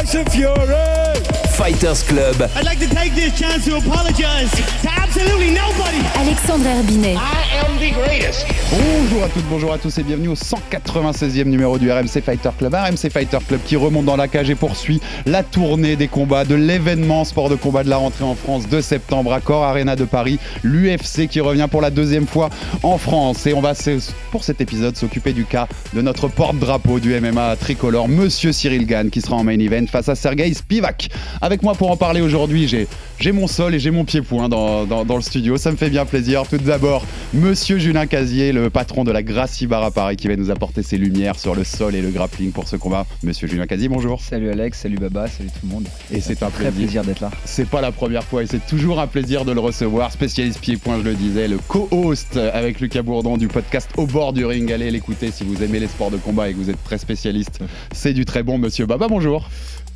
Dash of Fury. Fighters Club. I'd like to take this chance to apologize to absolutely nobody. Alexandre Herbinet. I am the greatest. Bonjour à toutes, bonjour à tous et bienvenue au 196e numéro du RMC Fighter Club. RMC Fighter Club qui remonte dans la cage et poursuit la tournée des combats de l'événement sport de combat de la rentrée en France de septembre à Cor Arena de Paris. L'UFC qui revient pour la deuxième fois en France. Et on va, pour cet épisode, s'occuper du cas de notre porte-drapeau du MMA tricolore, Monsieur Cyril Gann, qui sera en main event face à Sergei Spivak. Avec moi pour en parler aujourd'hui, j'ai mon sol et j'ai mon pied-point dans, dans- dans le studio. Ça me fait bien plaisir. Tout d'abord, Monsieur Julien Casier, le patron de la Gracie Bar à Paris, qui va nous apporter ses lumières sur le sol et le grappling pour ce combat. Monsieur Julien Casier, bonjour. Salut Alex, salut Baba, salut tout le monde. Et c'est un Très plaisir. plaisir d'être là. C'est pas la première fois et c'est toujours un plaisir de le recevoir. Spécialiste pied-point, je le disais, le co-host avec Lucas Bourdon du podcast Au bord du ring. Allez l'écouter si vous aimez les sports de combat et que vous êtes très spécialiste. C'est du très bon, monsieur Baba, bonjour.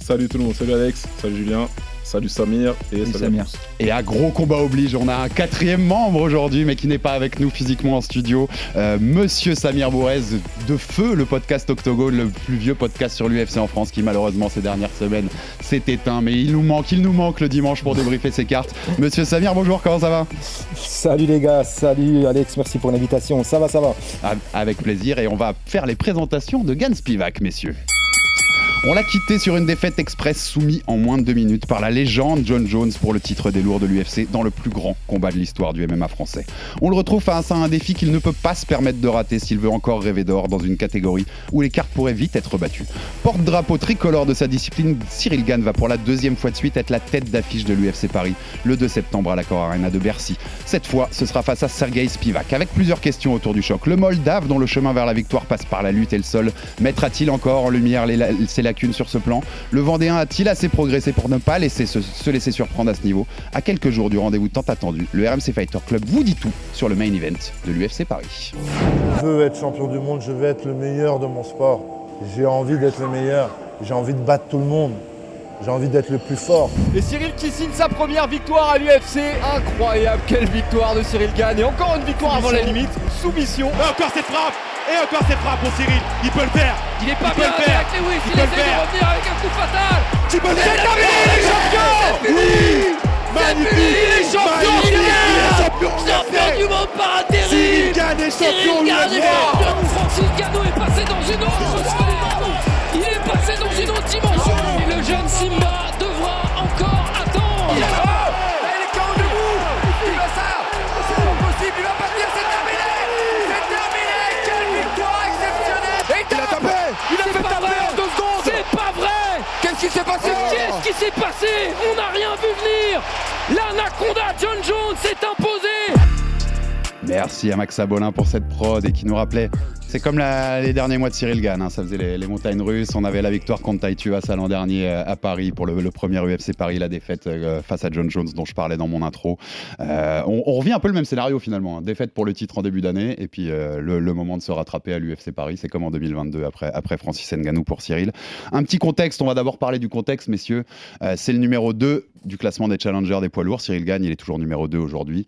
Salut tout le monde, salut Alex, salut Julien, salut Samir et Salut salut, Samir. à tous. Et à gros combat oblige, on a un quatrième membre aujourd'hui, mais qui n'est pas avec nous physiquement en studio. Euh, Monsieur Samir Bourrez de Feu, le podcast Octogone, le plus vieux podcast sur l'UFC en France, qui malheureusement ces dernières semaines s'est éteint. Mais il nous manque, il nous manque le dimanche pour débriefer ses cartes. Monsieur Samir, bonjour, comment ça va? Salut les gars, salut Alex, merci pour l'invitation. Ça va, ça va. Ah, Avec plaisir, et on va faire les présentations de Gans Spivak, messieurs. On l'a quitté sur une défaite express soumis en moins de deux minutes par la légende John Jones pour le titre des lourds de l'UFC dans le plus grand combat de l'histoire du MMA français. On le retrouve face à un défi qu'il ne peut pas se permettre de rater s'il veut encore rêver d'or dans une catégorie où les cartes pourraient vite être battues. Porte-drapeau tricolore de sa discipline, Cyril Gann va pour la deuxième fois de suite être la tête d'affiche de l'UFC Paris le 2 septembre à l'Accor Arena de Bercy. Cette fois, ce sera face à Sergei Spivak avec plusieurs questions autour du choc. Le Moldave, dont le chemin vers la victoire passe par la lutte et le sol, mettra-t-il encore en lumière les la- lacunes sur ce plan Le Vendéen a-t-il assez progressé pour ne pas laisser se, se laisser surprendre à ce niveau À quelques jours du rendez-vous tant attendu, le RMC Fighter Club vous dit tout sur le main event de l'UFC Paris. Je veux être champion du monde, je veux être le meilleur de mon sport. J'ai envie d'être le meilleur, j'ai envie de battre tout le monde, j'ai envie d'être le plus fort. Et Cyril qui signe sa première victoire à l'UFC. Incroyable, quelle victoire de Cyril Gann. Et encore une victoire avant la limite. Soumission. Et encore cette frappe Et encore cette frappe pour Cyril. Il peut le faire. Il est pas peut bien le faire. avec Lewis. Il Il, peut le essaie de revenir avec un coup fatal. Tu peux le C'est faire terminé, il est champion. Oui. Magnifique. Il est champion Il est champion Champion du monde par intérim. Cyril Gann est champion Cyril Gann est champion. Francis Gano est passé dans une autre On n'a rien vu venir L'anaconda John Jones s'est imposé Merci à Max Abolin pour cette prod et qui nous rappelait. C'est comme les derniers mois de Cyril Gann, hein, ça faisait les, montagnes russes. On avait la victoire contre Tai Tuivasa l'an dernier euh, à Paris pour le, premier UFC Paris, la défaite euh, face à John Jones dont je parlais dans mon intro. Euh, on, revient un peu le même scénario finalement, hein. défaite pour le titre en début d'année et puis le, moment de se rattraper à l'UFC Paris, c'est comme en 2022 après, après Francis Ngannou pour Cyril. Un petit contexte, on va d'abord parler du contexte messieurs. C'est le numéro 2 du classement des challengers des poids lourds. Cyril Gann, il est toujours numéro 2 aujourd'hui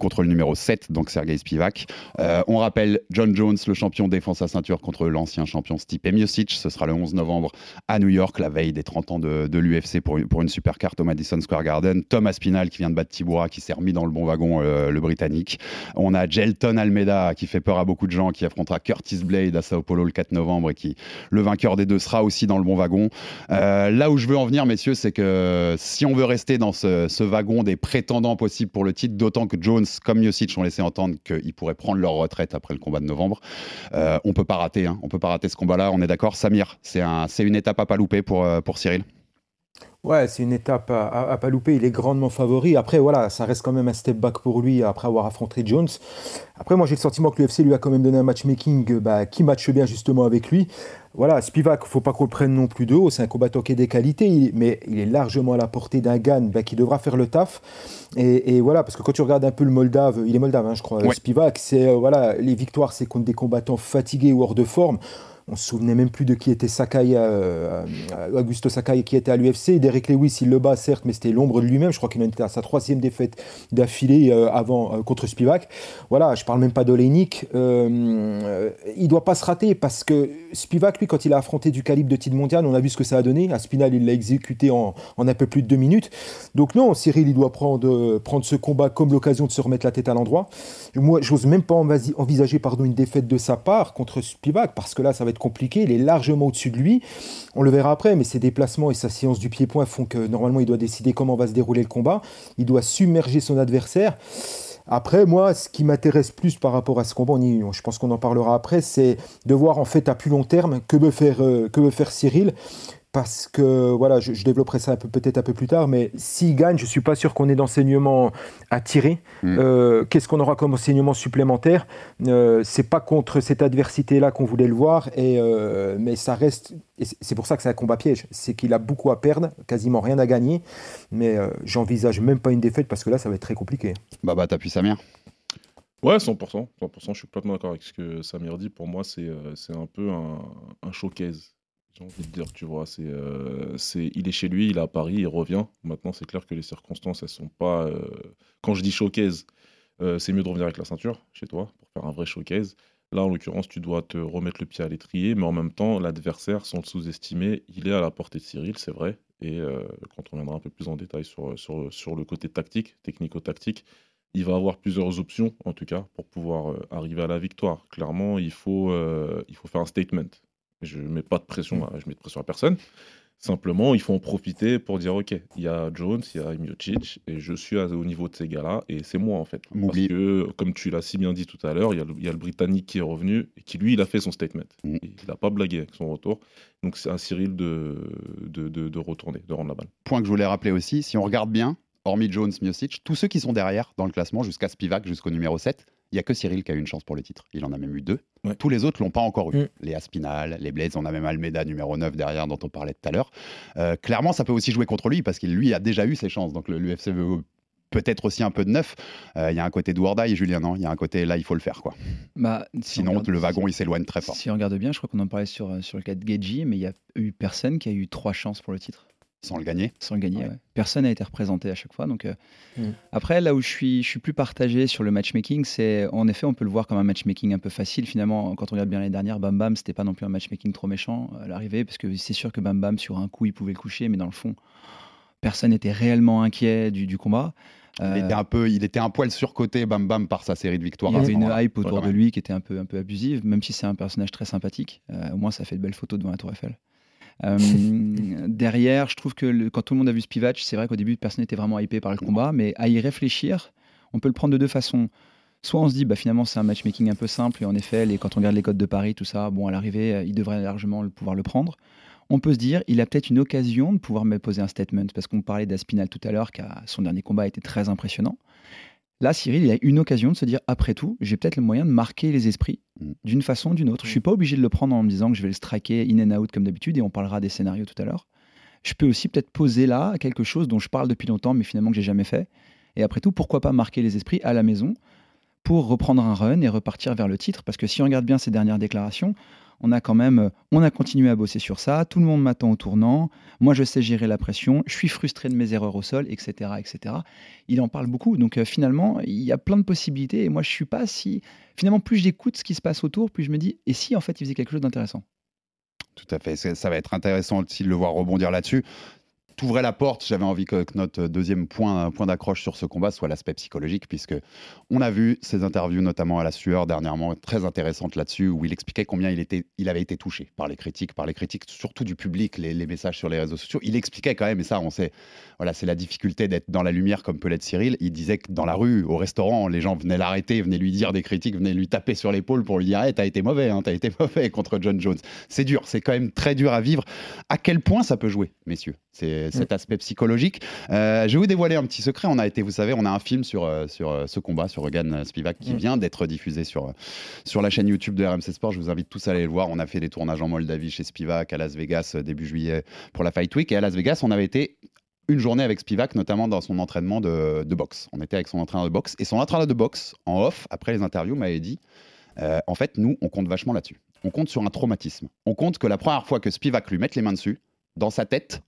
contre le numéro 7, donc Sergei Spivak. On rappelle John Jones, le champion défend sa ceinture contre l'ancien champion Stipe Miocic. Ce sera le 11 novembre à New York, la veille des 30 ans de, l'UFC pour, une- super carte au Madison Square Garden. Tom Aspinal qui vient de battre Tibura, qui s'est remis dans le bon wagon, euh, le britannique. On a Gelton Almeida qui fait peur à beaucoup de gens, qui affrontera Curtis Blade à Sao Paulo le 4 novembre et qui, le vainqueur des deux, sera aussi dans le bon wagon. Euh, là où je veux en venir, messieurs, c'est que si on veut rester dans ce, ce wagon des prétendants possibles pour le titre, d'autant que Jones, comme Miocic, ont laissé entendre qu'ils pourraient prendre leur retraite après le combat de novembre, on peut pas rater. hein. On peut pas rater ce combat-là. On est d'accord, Samir. C'est un, c'est une étape à pas louper pour, euh, pour Cyril. Ouais, c'est une étape à, pas louper. Il est grandement favori. Après, voilà, ça reste quand même un step back pour lui après avoir affronté Jones. Après, moi, j'ai le sentiment que l'UFC lui a quand même donné un matchmaking bah, qui matche bien justement avec lui. Voilà, Spivak, faut pas qu'on le prenne non plus de haut. C'est un combattant qui est des qualités, mais il est largement à la portée d'un Gann bah, qui devra faire le taf. Et, voilà, parce que quand tu regardes un peu le Moldave, il est Moldave, hein, je crois, Spivak, c'est euh, voilà, les victoires, c'est contre des combattants fatigués ou hors de forme on se souvenait même plus de qui était Sakai, euh, euh, Augusto Sakai qui était à l'UFC. Derek Lewis, il le bat certes, mais c'était l'ombre de lui-même. Je crois qu'il en était à sa troisième défaite d'affilée euh, avant contre Spivak. Voilà, je parle même pas d'Oleinik. il doit pas se rater parce que Spivak, lui, quand il a affronté du calibre de titre mondial, on a vu ce que ça a donné. Aspinal, il l'a exécuté en, un peu plus de deux minutes. Donc non, Cyril, il doit prendre, prendre ce combat comme l'occasion de se remettre la tête à l'endroit. Moi, j'ose même pas envisager pardon, une défaite de sa part contre Spivak parce que là, ça va être compliqué. Il est largement au-dessus de lui. On le verra après, mais ses déplacements et sa séance du pied-point font que normalement, il doit décider comment va se dérouler le combat. Il doit submerger son adversaire. Après, moi, ce qui m'intéresse plus par rapport à ce combat, je pense qu'on en parlera après, c'est de voir en fait à plus long terme que veut faire, euh, que veut faire Cyril parce que voilà, je, développerai ça peut-être un peu plus tard, mais s'il gagne, je suis pas sûr qu'on ait d'enseignement à tirer. Mm. Euh, qu'est-ce qu'on aura comme enseignement supplémentaire? Euh, C'est pas contre cette adversité-là qu'on voulait le voir, et euh, mais ça reste. C'est pour ça que c'est un combat piège. C'est qu'il a beaucoup à perdre, quasiment rien à gagner, mais euh, j'envisage même pas une défaite parce que là, ça va être très compliqué. Bah bah, t'appuies Samir Ouais, 100%. 100%, je suis complètement d'accord avec ce que Samir dit. Pour moi, c'est un peu un, un showcase j'ai envie de dire, tu vois, c'est, euh, c'est, il est chez lui, il est à Paris, il revient. Maintenant, c'est clair que les circonstances, elles sont pas. Euh, quand je dis showcase, euh, c'est mieux de revenir avec la ceinture chez toi pour faire un vrai showcase. Là, en l'occurrence, tu dois te remettre le pied à l'étrier, mais en même temps, l'adversaire, sans le sous-estimer, il est à la portée de Cyril, c'est vrai. Et quand on reviendra un peu plus en détail sur, sur, sur le côté tactique, technico-tactique, il va avoir plusieurs options, en tout cas, pour pouvoir arriver à la victoire. Clairement, il faut, il faut faire un statement. Je ne mets pas de pression, mm. je mets de pression à personne. Simplement, il faut en profiter pour dire ok, il y a Jones, il y a Miocic, et je suis au niveau de ces gars-là, et c'est moi en fait. Parce que, comme tu l'as si bien dit tout à l'heure, il y, a le Britannique qui est revenu et qui lui, il a fait son statement. Mm. Il n'a pas blagué avec son retour. Donc c'est à Cyril de, de, de, retourner, de rendre la balle. Point que je voulais rappeler aussi, si on regarde bien, hormis Jones, Miocic, tous ceux qui sont derrière dans le classement jusqu'à Spivak, jusqu'au numéro 7, il n'y a que Cyril qui a eu une chance pour le titre. Il en a même eu deux. Tous les autres l'ont pas encore eu. Mm. Les Aspinal, les Blades, on a même Almeida numéro 9 derrière dont on parlait tout à l'heure. Euh, clairement, ça peut aussi jouer contre lui parce qu'il lui a déjà eu ses chances. Donc l'UFC veut peut-être aussi un peu de neuf. Euh, il y a un côté de et Julien, non? Il y a un côté là, il faut le faire. quoi. Bah, Sinon, le wagon, il s'éloigne très fort. Si on regarde bien, je crois qu'on en parlait sur, euh, sur le cas de Geji, mais il n'y a eu personne qui a eu trois chances pour le titre. Sans le gagner Sans le gagner, Personne n'a été représenté à chaque fois. Donc, euh, mm. Après, là où je suis, je suis plus partagé sur le matchmaking, c'est en effet, on peut le voir comme un matchmaking un peu facile. Finalement, quand on regarde bien l'année dernière, Bam Bam, c'était pas non plus un matchmaking trop méchant à l'arrivée, parce que c'est sûr que Bam Bam, sur un coup, il pouvait le coucher, mais dans le fond, personne n'était réellement inquiet du, combat. Il, était un peu, il était un poil surcoté, Bam Bam, par sa série de victoires. Il y avait une hype autour de lui qui était un peu, un peu abusive, même si c'est un personnage très sympathique. Euh, au moins, ça fait de belles photos devant la Tour Eiffel. Euh, derrière, je trouve que quand tout le monde a vu Spivak, c'est vrai qu'au début, personne n'était vraiment hypé par le combat, mais à y réfléchir, on peut le prendre de deux façons. Soit on se dit, bah, finalement, c'est un matchmaking un peu simple, et en effet, quand on regarde les codes de Paris, tout ça, bon, à l'arrivée, euh, il devrait largement pouvoir le prendre. On peut se dire, il a peut-être une occasion de pouvoir me poser un statement, parce qu'on parlait d'Aspinal tout à l'heure, son dernier combat été très impressionnant. Là, Cyril, il a une occasion de se dire, après tout, j'ai peut-être le moyen de marquer les esprits mm. d'une façon ou d'une autre. Je suis pas obligé de le prendre en me disant que je vais le striker in and out comme d'habitude, et on parlera des scénarios tout à l'heure. Je peux aussi peut-être poser là quelque chose dont je parle depuis longtemps, mais finalement que j'ai jamais fait. Et après tout, pourquoi pas marquer les esprits à la maison pour reprendre un run et repartir vers le titre? Parce que si on regarde bien ces dernières déclarations, on a quand même, euh, on a continué à bosser sur ça. Tout le monde m'attend au tournant. Moi, je sais gérer la pression. Je suis frustré de mes erreurs au sol, etc., etc. Il en parle beaucoup. Donc euh, finalement, il y a plein de possibilités. Et moi, je suis pas si. Finalement, plus j'écoute ce qui se passe autour, plus je me dis, et si en fait, il faisait quelque chose d'intéressant? Tout à fait. Ça va être intéressant aussi de le voir rebondir là-dessus ouvrait la porte, j'avais envie que, notre deuxième point, point d'accroche sur ce combat soit l'aspect psychologique, puisque on a vu ses interviews, notamment à la sueur dernièrement, très intéressantes là-dessus, où il expliquait combien il, avait été touché par les critiques, par les critiques surtout du public, les, messages sur les réseaux sociaux. Il expliquait quand même, et ça, on sait, voilà, c'est la difficulté d'être dans la lumière comme peut l'être Cyril. Il disait que dans la rue, au restaurant, les gens venaient l'arrêter, venaient lui dire des critiques, venaient lui taper sur l'épaule pour lui dire hey, T'as été mauvais, hein, t'as été mauvais contre John Jones. C'est dur, c'est quand même très dur à vivre. À quel point ça peut jouer, messieurs, ces, euh, cet aspect psychologique. Euh, je vais vous dévoiler un petit secret. On a été, vous savez, on a un film sur, euh, sur ce combat, sur Regan Spivak, qui Mm. vient d'être diffusé sur, sur la chaîne YouTube de RMC Sport. Je vous invite tous à aller le voir. On a fait des tournages en Moldavie chez Spivak, à Las Vegas début juillet pour la Fight Week. Et à Las Vegas, on avait été une journée avec Spivak, notamment dans son entraînement de, de boxe. On était avec son entraîneur de boxe. Et son entraîneur de boxe, en off, après les interviews, m'avait dit euh, en fait, nous, on compte vachement là-dessus. On compte sur un traumatisme. On compte que la première fois que Spivak lui mette les mains dessus, dans sa tête,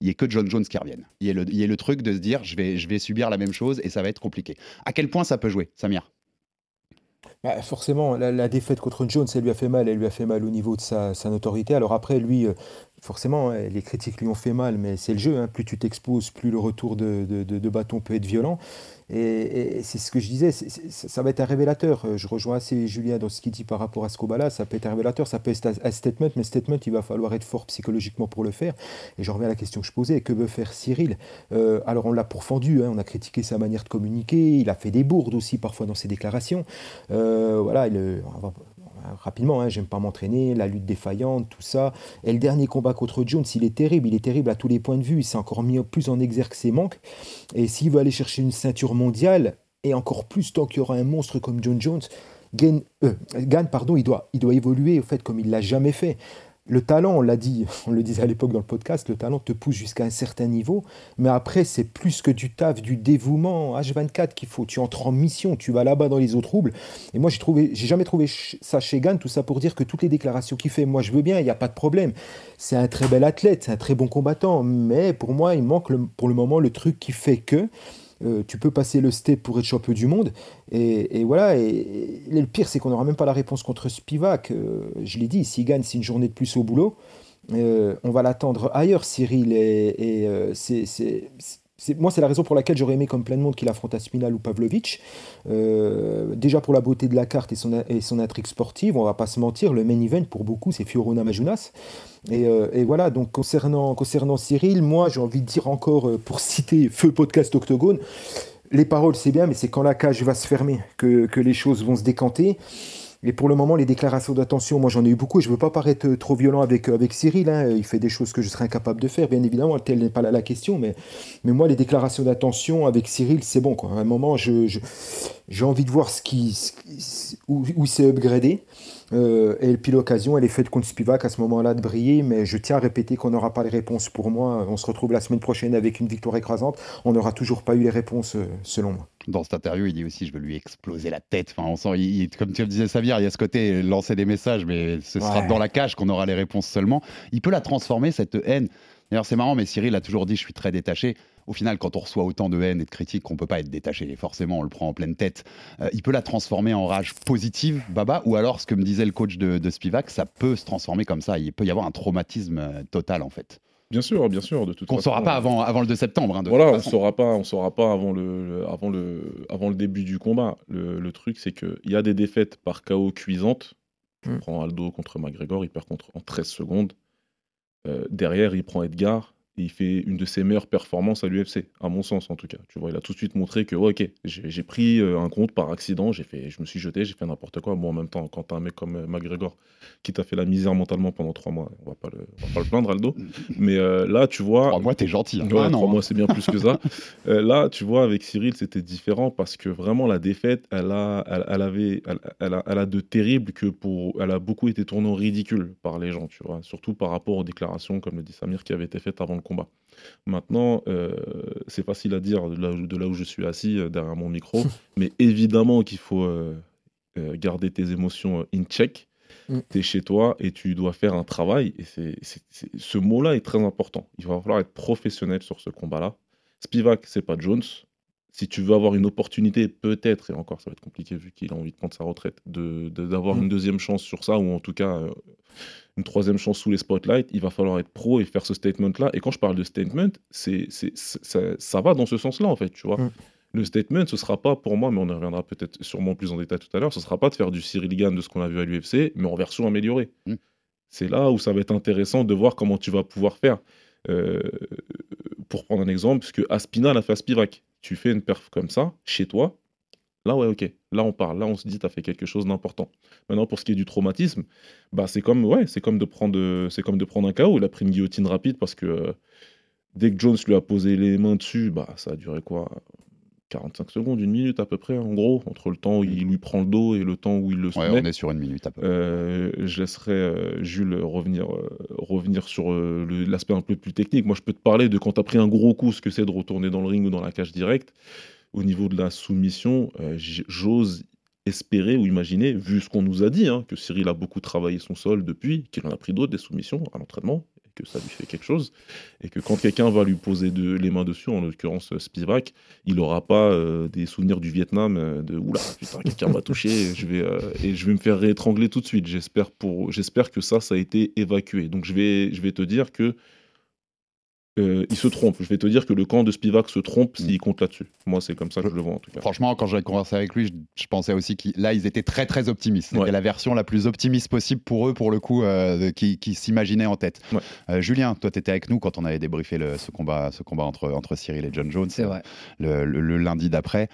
il n'y ait que John Jones qui revienne. Il y ait le, truc de se dire je vais, subir la même chose et ça va être compliqué. À quel point ça peut jouer, Samir? Bah, forcément, la, défaite contre Jones, elle lui a fait mal. Elle lui a fait mal au niveau de sa, notoriété. Alors après, lui, euh, forcément, euh, les critiques lui ont fait mal, mais c'est le jeu. hein. Plus tu t'exposes, plus le retour de- de bâton peut être violent. Et, c'est ce que je disais, ça va être un révélateur. Euh, Je rejoins assez Julien dans ce qu'il dit par rapport à ce combat-là. Ça peut être un révélateur, ça peut être un statement, mais statement, il va falloir être fort psychologiquement pour le faire. Et je reviens à la question que je posais que veut faire Cyril? Euh, Alors, on l'a pourfendu, hein, on a critiqué sa manière de communiquer. Il a fait des bourdes aussi parfois dans ses déclarations. Euh, voilà, il, on va- rapidement, hein, j'aime pas m'entraîner, la lutte défaillante, tout ça. Et le dernier combat contre Jones, il est terrible, il est terrible à tous les points de vue, il s'est encore mis plus en exergue ses manques. Et s'il veut aller chercher une ceinture mondiale, et encore plus tant qu'il y aura un monstre comme John Jones, Gann, euh, Gann, pardon, il doit, il doit évoluer au fait comme il l'a jamais fait. Le talent, on l'a dit, on le disait à l'époque dans le podcast, le talent te pousse jusqu'à un certain niveau, mais après c'est plus que du taf, du dévouement H24 qu'il faut. Tu entres en mission, tu vas là-bas dans les eaux troubles. Et moi j'ai trouvé, j'ai jamais trouvé ça chez Gann, tout ça pour dire que toutes les déclarations qu'il fait, moi je veux bien, il n'y a pas de problème. C'est un très bel athlète, c'est un très bon combattant, mais pour moi il manque pour le moment le truc qui fait que euh, tu peux passer le step pour être champion du monde. Et, voilà, et, le pire, c'est qu'on n'aura même pas la réponse contre Spivak. Euh, je l'ai dit, s'il gagne, c'est une journée de plus au boulot. Euh, on va l'attendre ailleurs, Cyril. Et, et, c'est- moi, c'est la raison pour laquelle j'aurais aimé, comme plein de monde, qu'il affronte Aspinal ou Pavlovich. Euh, déjà pour la beauté de la carte et son, intrigue sportive, on va pas se mentir, le main event pour beaucoup, c'est Fiorona Majunas. Et, euh, voilà, donc concernant, concernant Cyril, moi j'ai envie de dire encore, euh, pour citer Feu Podcast Octogone, les paroles c'est bien, mais c'est quand la cage va se fermer que les choses vont se décanter. Et pour le moment, les déclarations d'attention, moi j'en ai eu beaucoup je veux pas paraître euh, trop violent avec, euh, Cyril. hein. Il fait des choses que je serais incapable de faire, bien évidemment, telle n'est pas la, la question. Mais, moi, les déclarations d'attention avec Cyril, c'est bon. À un moment, j'ai envie de voir ce qui, où, s'est upgradé. Euh, et puis l'occasion, elle est faite contre Spivak à ce moment-là de briller. Mais je tiens à répéter qu'on n'aura pas les réponses pour moi. On se retrouve la semaine prochaine avec une victoire écrasante. On n'aura toujours pas eu les réponses, euh, selon moi. Dans cette interview, il dit aussi je veux lui exploser la tête. Enfin, on sent, il- il- comme tu le disais, Samir, il y a ce côté lancer des messages, mais ce sera Ouais. dans la cage qu'on aura les réponses seulement. Il peut la transformer, cette haine. D'ailleurs, c'est marrant, mais Cyril a toujours dit je suis très détaché. Au final, quand on reçoit autant de haine et de critiques, on peut pas être détaché. Forcément, on le prend en pleine tête. Euh, il peut la transformer en rage positive, Baba, ou alors, ce que me disait le coach de, de Spivak, ça peut se transformer comme ça. Il peut y avoir un traumatisme euh, total, en fait. Bien sûr, bien sûr, de toute Qu'on ne façon. saura pas avant, avant le 2 septembre. hein, de Voilà, toute on façon. saura pas, on saura pas avant le, le- avant le, avant le début du combat. Le, le truc, c'est que il y a des défaites par KO cuisantes. Tu Mm. prends Aldo contre McGregor, il perd contre en 13 secondes. Euh, derrière, il prend Edgar et il fait une de ses meilleures performances à l'UFC, à mon sens en tout cas. Tu vois, il a tout de suite montré que ok, j'ai pris euh, un compte par accident, j'ai fait, je me suis jeté, j'ai fait n'importe quoi. Bon, en même temps, quand t'as un mec comme euh, McGregor qui t'a fait la misère mentalement pendant trois mois, on va pas le, on va pas le plaindre, Aldo. Mais euh, là, tu vois, Trois mois, t'es gentil. hein. Ouais, Ah, non, trois mois, c'est bien plus que ça. Euh, là, tu vois, avec Cyril, c'était différent parce que vraiment, la défaite, elle a, elle, elle avait, elle, elle a, elle a de terrible que pour, elle a beaucoup été tournée en ridicule par les gens, tu vois, surtout par rapport aux déclarations, comme le dit Samir, qui avaient été faites avant le combat. Maintenant, euh, c'est facile à dire de là, où- de là où je suis assis euh, derrière mon micro, mais évidemment qu'il faut euh, garder tes émotions in check. Mm. Tu es chez toi et tu dois faire un travail. Et c'est, c'est- c'est- ce mot-là est très important. Il va falloir être professionnel sur ce combat-là. Spivak, c'est pas Jones. Si tu veux avoir une opportunité, peut-être, et encore, ça va être compliqué vu qu'il a envie de prendre sa retraite, de, de- d'avoir Mm. une deuxième chance sur ça, ou en tout cas euh, une troisième chance sous les spotlights, il va falloir être pro et faire ce statement-là. Et quand je parle de statement, c'est, ça, ça va dans ce sens-là, en fait, tu vois. Mm. Le statement, ce sera pas pour moi, mais on y reviendra peut-être sûrement plus en détail tout à l'heure, ce sera pas de faire du Cyril Gann de ce qu'on a vu à l'UFC, mais en version améliorée. Mm. C'est là où ça va être intéressant de voir comment tu vas pouvoir faire. Euh, pour prendre un exemple, puisque Aspinal a fait à Spivak. Tu fais une perf comme ça, chez toi, là ouais ok, là on parle, là on se dit t'as fait quelque chose d'important. Maintenant pour ce qui est du traumatisme, bah c'est comme ouais, c'est comme de prendre c'est comme de prendre un KO, il a pris une guillotine rapide parce que euh, Dès que Jones lui a posé les mains dessus, bah, ça a duré quoi 45 secondes, une minute à peu près, en gros, entre le temps où il lui prend le dos et le temps où il le Ouais, soumet. on est sur une minute à peu près. Euh, je laisserai euh, Jules revenir, euh, revenir sur l'aspect un peu plus technique. Moi, je peux te parler de quand tu as pris un gros coup, ce que c'est de retourner dans le ring ou dans la cage directe. Au niveau de la soumission, j'ose espérer ou imaginer, vu ce qu'on nous a dit, hein, que Cyril a beaucoup travaillé son sol depuis, qu'il en a pris d'autres des soumissions à l'entraînement, que ça lui fait quelque chose, et que quand quelqu'un va lui poser de- les mains dessus, en l'occurrence euh, Spivak, il n'aura pas euh, des souvenirs du Vietnam euh, de oula putain quelqu'un m'a touché et je vais et je vais me faire réétrangler tout de suite. J'espère pour j'espère que ça ça a été évacué. Donc je vais je vais te dire que euh, il se trompe je vais te dire que le camp de Spivak se trompe s'il compte là-dessus moi c'est comme ça que je le vois en tout cas Franchement, quand j'ai conversé avec lui, je, je pensais aussi qu'ils là, ils étaient très très optimistes. C'était Ouais. la version la plus optimiste possible pour eux, pour le coup, euh, qui, qui s'imaginaient en tête. Ouais. Euh, Julien, toi, tu étais avec nous quand on avait débriefé le- ce combat, ce combat entre, entre Cyril et John Jones. C'est vrai. Le, le- le lundi d'après.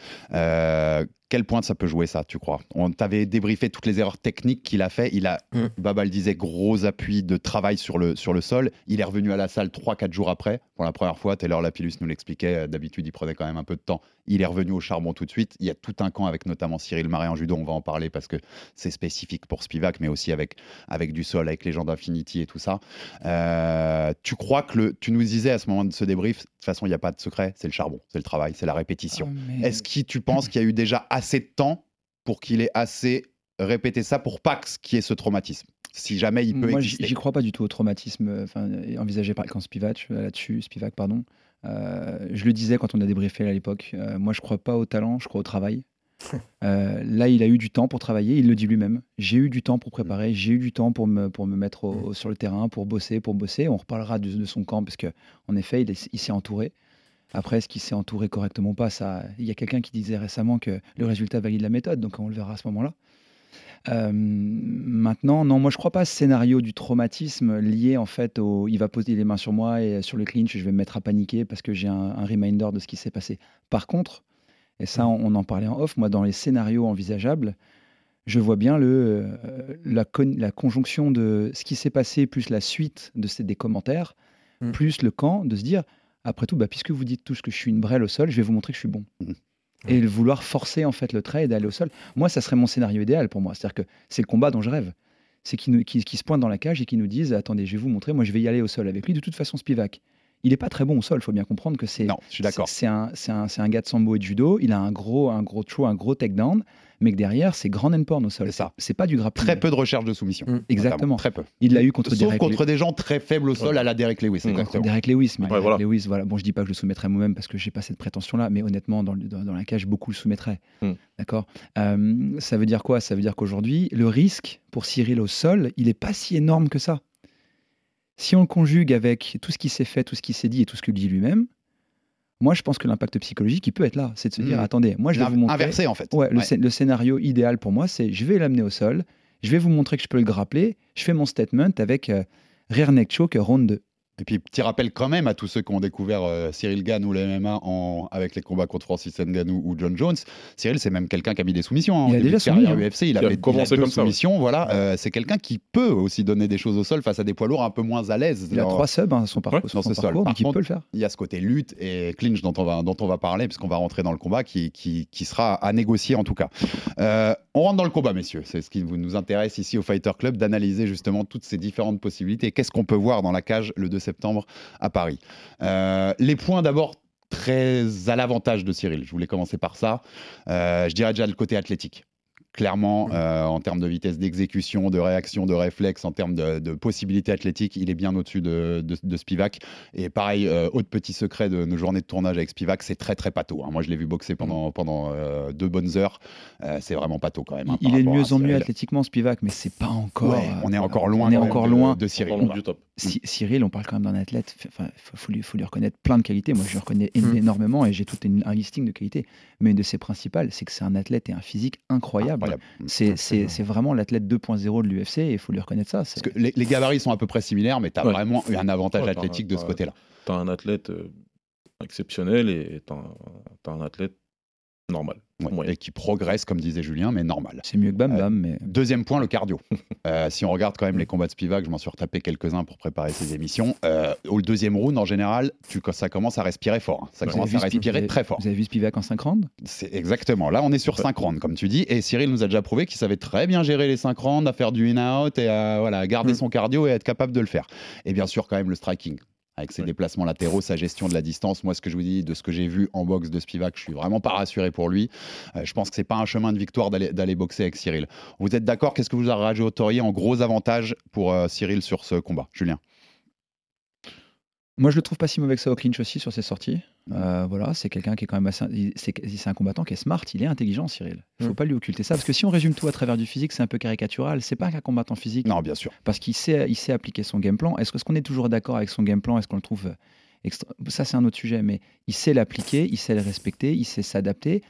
Quel point ça peut jouer ça, tu crois? On t'avait débriefé toutes les erreurs techniques qu'il a fait. Il a, Mm. Baba le disait, gros appui de travail sur le, sur le sol. Il est revenu à la salle 3-4 jours après. Pour la première fois, Taylor Lapillus nous l'expliquait. euh, D'habitude, il prenait quand même un peu de temps. Il est revenu au charbon tout de suite. Il y a tout un camp avec notamment Cyril Marais en judo. On va en parler parce que c'est spécifique pour Spivak, mais aussi avec, avec du sol, avec les gens d'Infinity et tout ça. Euh, tu crois que le, tu nous disais à ce moment de ce débrief, de toute façon, il n'y a pas de secret, c'est le charbon, c'est le travail, c'est la répétition. Mais- Est-ce que tu penses qu'il y a eu déjà assez de temps pour qu'il ait assez répété ça pour pas que- qu'il y ait ce traumatisme Si jamais il peut Moi, j'y exister. j'y crois pas du tout au traumatisme euh, enfin, euh, envisagé par quand Spivak euh, là-dessus, Spivak, pardon. Euh, je le disais quand on a débriefé à l'époque. euh, moi, je crois pas au talent, je crois au travail. Euh, là, il a eu du temps pour travailler. Il le dit lui-même. J'ai eu du temps pour préparer. J'ai eu du temps pour me pour me mettre au- sur le terrain, pour bosser, pour bosser. On reparlera de, de son camp parce que en effet, il, est- il s'est entouré. Après, est-ce qu'il s'est entouré correctement ou pas? Ça, Il y a quelqu'un qui disait récemment que le résultat valide la méthode, donc on le verra à ce moment-là. Euh, maintenant, non, moi je crois pas à ce scénario du traumatisme lié en fait au il va poser les mains sur moi et sur le clinch je vais me mettre à paniquer parce que j'ai un, un reminder de ce qui s'est passé. Par contre, et ça on, on en parlait en off, moi dans les scénarios envisageables, je vois bien le, euh, la, con- la conjonction de ce qui s'est passé plus la suite de ces, des commentaires, Mm. plus le camp de se dire après tout, bah, puisque vous dites tous que je suis une brêle au sol, je vais vous montrer que je suis bon. Mhm. Et le vouloir forcer en fait le trait et d'aller au sol. Moi, ça serait mon scénario idéal pour moi. C'est-à-dire que c'est le combat dont je rêve. C'est qu'ils nous- qu'ils- qu'ils se pointent dans la cage et qu'ils nous disent Attendez, je vais vous montrer, moi je vais y aller au sol avec lui. De toute façon, Spivak, il n'est pas très bon au sol. Il faut bien comprendre que c'est. Un, gars de sambo et de judo. Il a un gros, un gros throw, un gros takedown, mais que derrière, c'est grand and porn au sol. C'est ça. C'est pas du grappling. Très peu de recherche de soumission. Mm. Exactement. Très peu. Il l'a eu contre Sauf Derek contre des gens très faibles au sol Ouais. à la Derek Lewis. Contre. Derek Lewis, mais Ouais, Derek voilà. Lewis, voilà. Bon, je dis pas que je le soumettrais moi-même parce que j'ai pas cette prétention-là, mais honnêtement, dans, le- dans, dans la cage, beaucoup le soumettraient. Mm. D'accord? Euh, ça veut dire quoi? Ça veut dire qu'aujourd'hui, le risque pour Cyril au sol, il est pas si énorme que ça. Si on le conjugue avec tout ce qui s'est fait, tout ce qui s'est dit et tout ce qu'il dit lui-même, moi, je pense que l'impact psychologique, il peut être là. C'est de se dire, Mm. attendez, moi, je vais vous montrer. Inversé en fait. Ouais, le, scénario idéal pour moi, c'est je vais l'amener au sol, je vais vous montrer que je peux le grappler, je fais mon statement avec euh, rear neck choke round 2. Et puis, petit rappel quand même à tous ceux qui ont découvert euh, Cyril Gann ou le MMA en, avec les combats contre Francis Ngannou ou John Jones. Cyril, c'est même quelqu'un qui a mis des soumissions. hein, Il en a déjà soumis, hein. UFC, il a, a fait, il a commencé deux comme ça, ouais. soumissions. Voilà, Euh, c'est quelqu'un qui peut aussi donner des choses au sol face à des poids lourds un peu moins à l'aise. Il a Alors, trois subs hein, son parcours, dans son ce sol. Par contre, peut le faire. Il y a ce côté lutte et clinch dont on va, dont on va parler, puisqu'on va rentrer dans le combat, qui, qui, qui sera à négocier en tout cas. Euh, on rentre dans le combat, messieurs. C'est ce qui nous intéresse ici au Fighter Club, d'analyser justement toutes ces différentes possibilités. Qu'est-ce qu'on peut voir dans la cage le 2 septembre à Paris? Euh, Les points d'abord très à l'avantage de Cyril. Je voulais commencer par ça. Euh, je dirais déjà le côté athlétique. Clairement, euh, en termes de vitesse d'exécution, de réaction, de réflexe, en termes de, de possibilités athlétiques, il est bien au-dessus de, de- de Spivak. Et pareil, euh, autre petit secret de nos journées de tournage avec Spivak, c'est très très pâteau. hein. Moi, je l'ai vu boxer pendant, pendant euh, deux bonnes heures. Euh, c'est vraiment pâteau quand même. hein, Il est de mieux en mieux athlétiquement, Spivak, mais c'est pas encore. Ouais, euh, on est encore loin. On est encore de- loin. de Cyril. Du top. Cy- Cyril, on parle quand même d'un athlète. Enfin, il faut, lui, faut lui reconnaître plein de qualités. Moi, je lui reconnais Mm. énormément et j'ai tout une- un listing de qualités. Mais une de ses principales, c'est que c'est un athlète et un physique incroyable. Incroyable. C'est- vraiment l'athlète 2.0 de l'UFC et il faut lui reconnaître ça. C'est- Parce que les, les gabarits sont à peu près similaires, mais tu as Ouais. vraiment eu un avantage Ouais, athlétique de ce côté-là. T'as un athlète euh, exceptionnel et t'as un, t'as un athlète Normal. Ouais, Et qui progresse, comme disait Julien, mais normal. C'est mieux que Bam Euh, Bam, mais. Deuxième point, le cardio. Euh, si on regarde quand même les combats de Spivak, je m'en suis retapé quelques-uns pour préparer ces émissions. Euh, au deuxième round, en général, tu, ça commence à respirer fort. hein. Ça Vous commence à respirer avez- très fort. Vous avez vu Spivak en 5 rounds? C'est exactement. Là, on est sur 5 rounds, comme tu dis. Et Cyril nous a déjà prouvé qu'il savait très bien gérer les 5 rounds, à faire du in-out et à voilà, garder Mm. son cardio et à être capable de le faire. Et bien sûr, quand même, le striking. Avec ses déplacements latéraux, sa gestion de la distance. Moi, ce que je vous dis, de ce que j'ai vu en boxe de Spivak, je suis vraiment pas rassuré pour lui. Euh, je pense que c'est pas un chemin de victoire d'aller boxer avec Cyril. Vous êtes d'accord? Qu'est-ce que vous rajouteriez en gros avantage pour euh, Cyril sur ce combat Julien? Moi, je le trouve pas si mauvais que ça au clinch aussi sur ses sorties. Euh, voilà, c'est quelqu'un qui est quand même assez. C'est un combattant qui est smart, il est intelligent, Cyril. Il faut Mm. pas lui occulter ça, parce que si on résume tout à travers du physique, c'est un peu caricatural. C'est pas qu'un combattant physique. Non, bien sûr. Parce qu'il sait, il sait appliquer son game plan. Est-ce qu'on est toujours d'accord avec son game plan? Est-ce qu'on le trouve euh, extra- Ça, c'est un autre sujet, mais il sait l'appliquer, il sait le respecter, il sait s'adapter.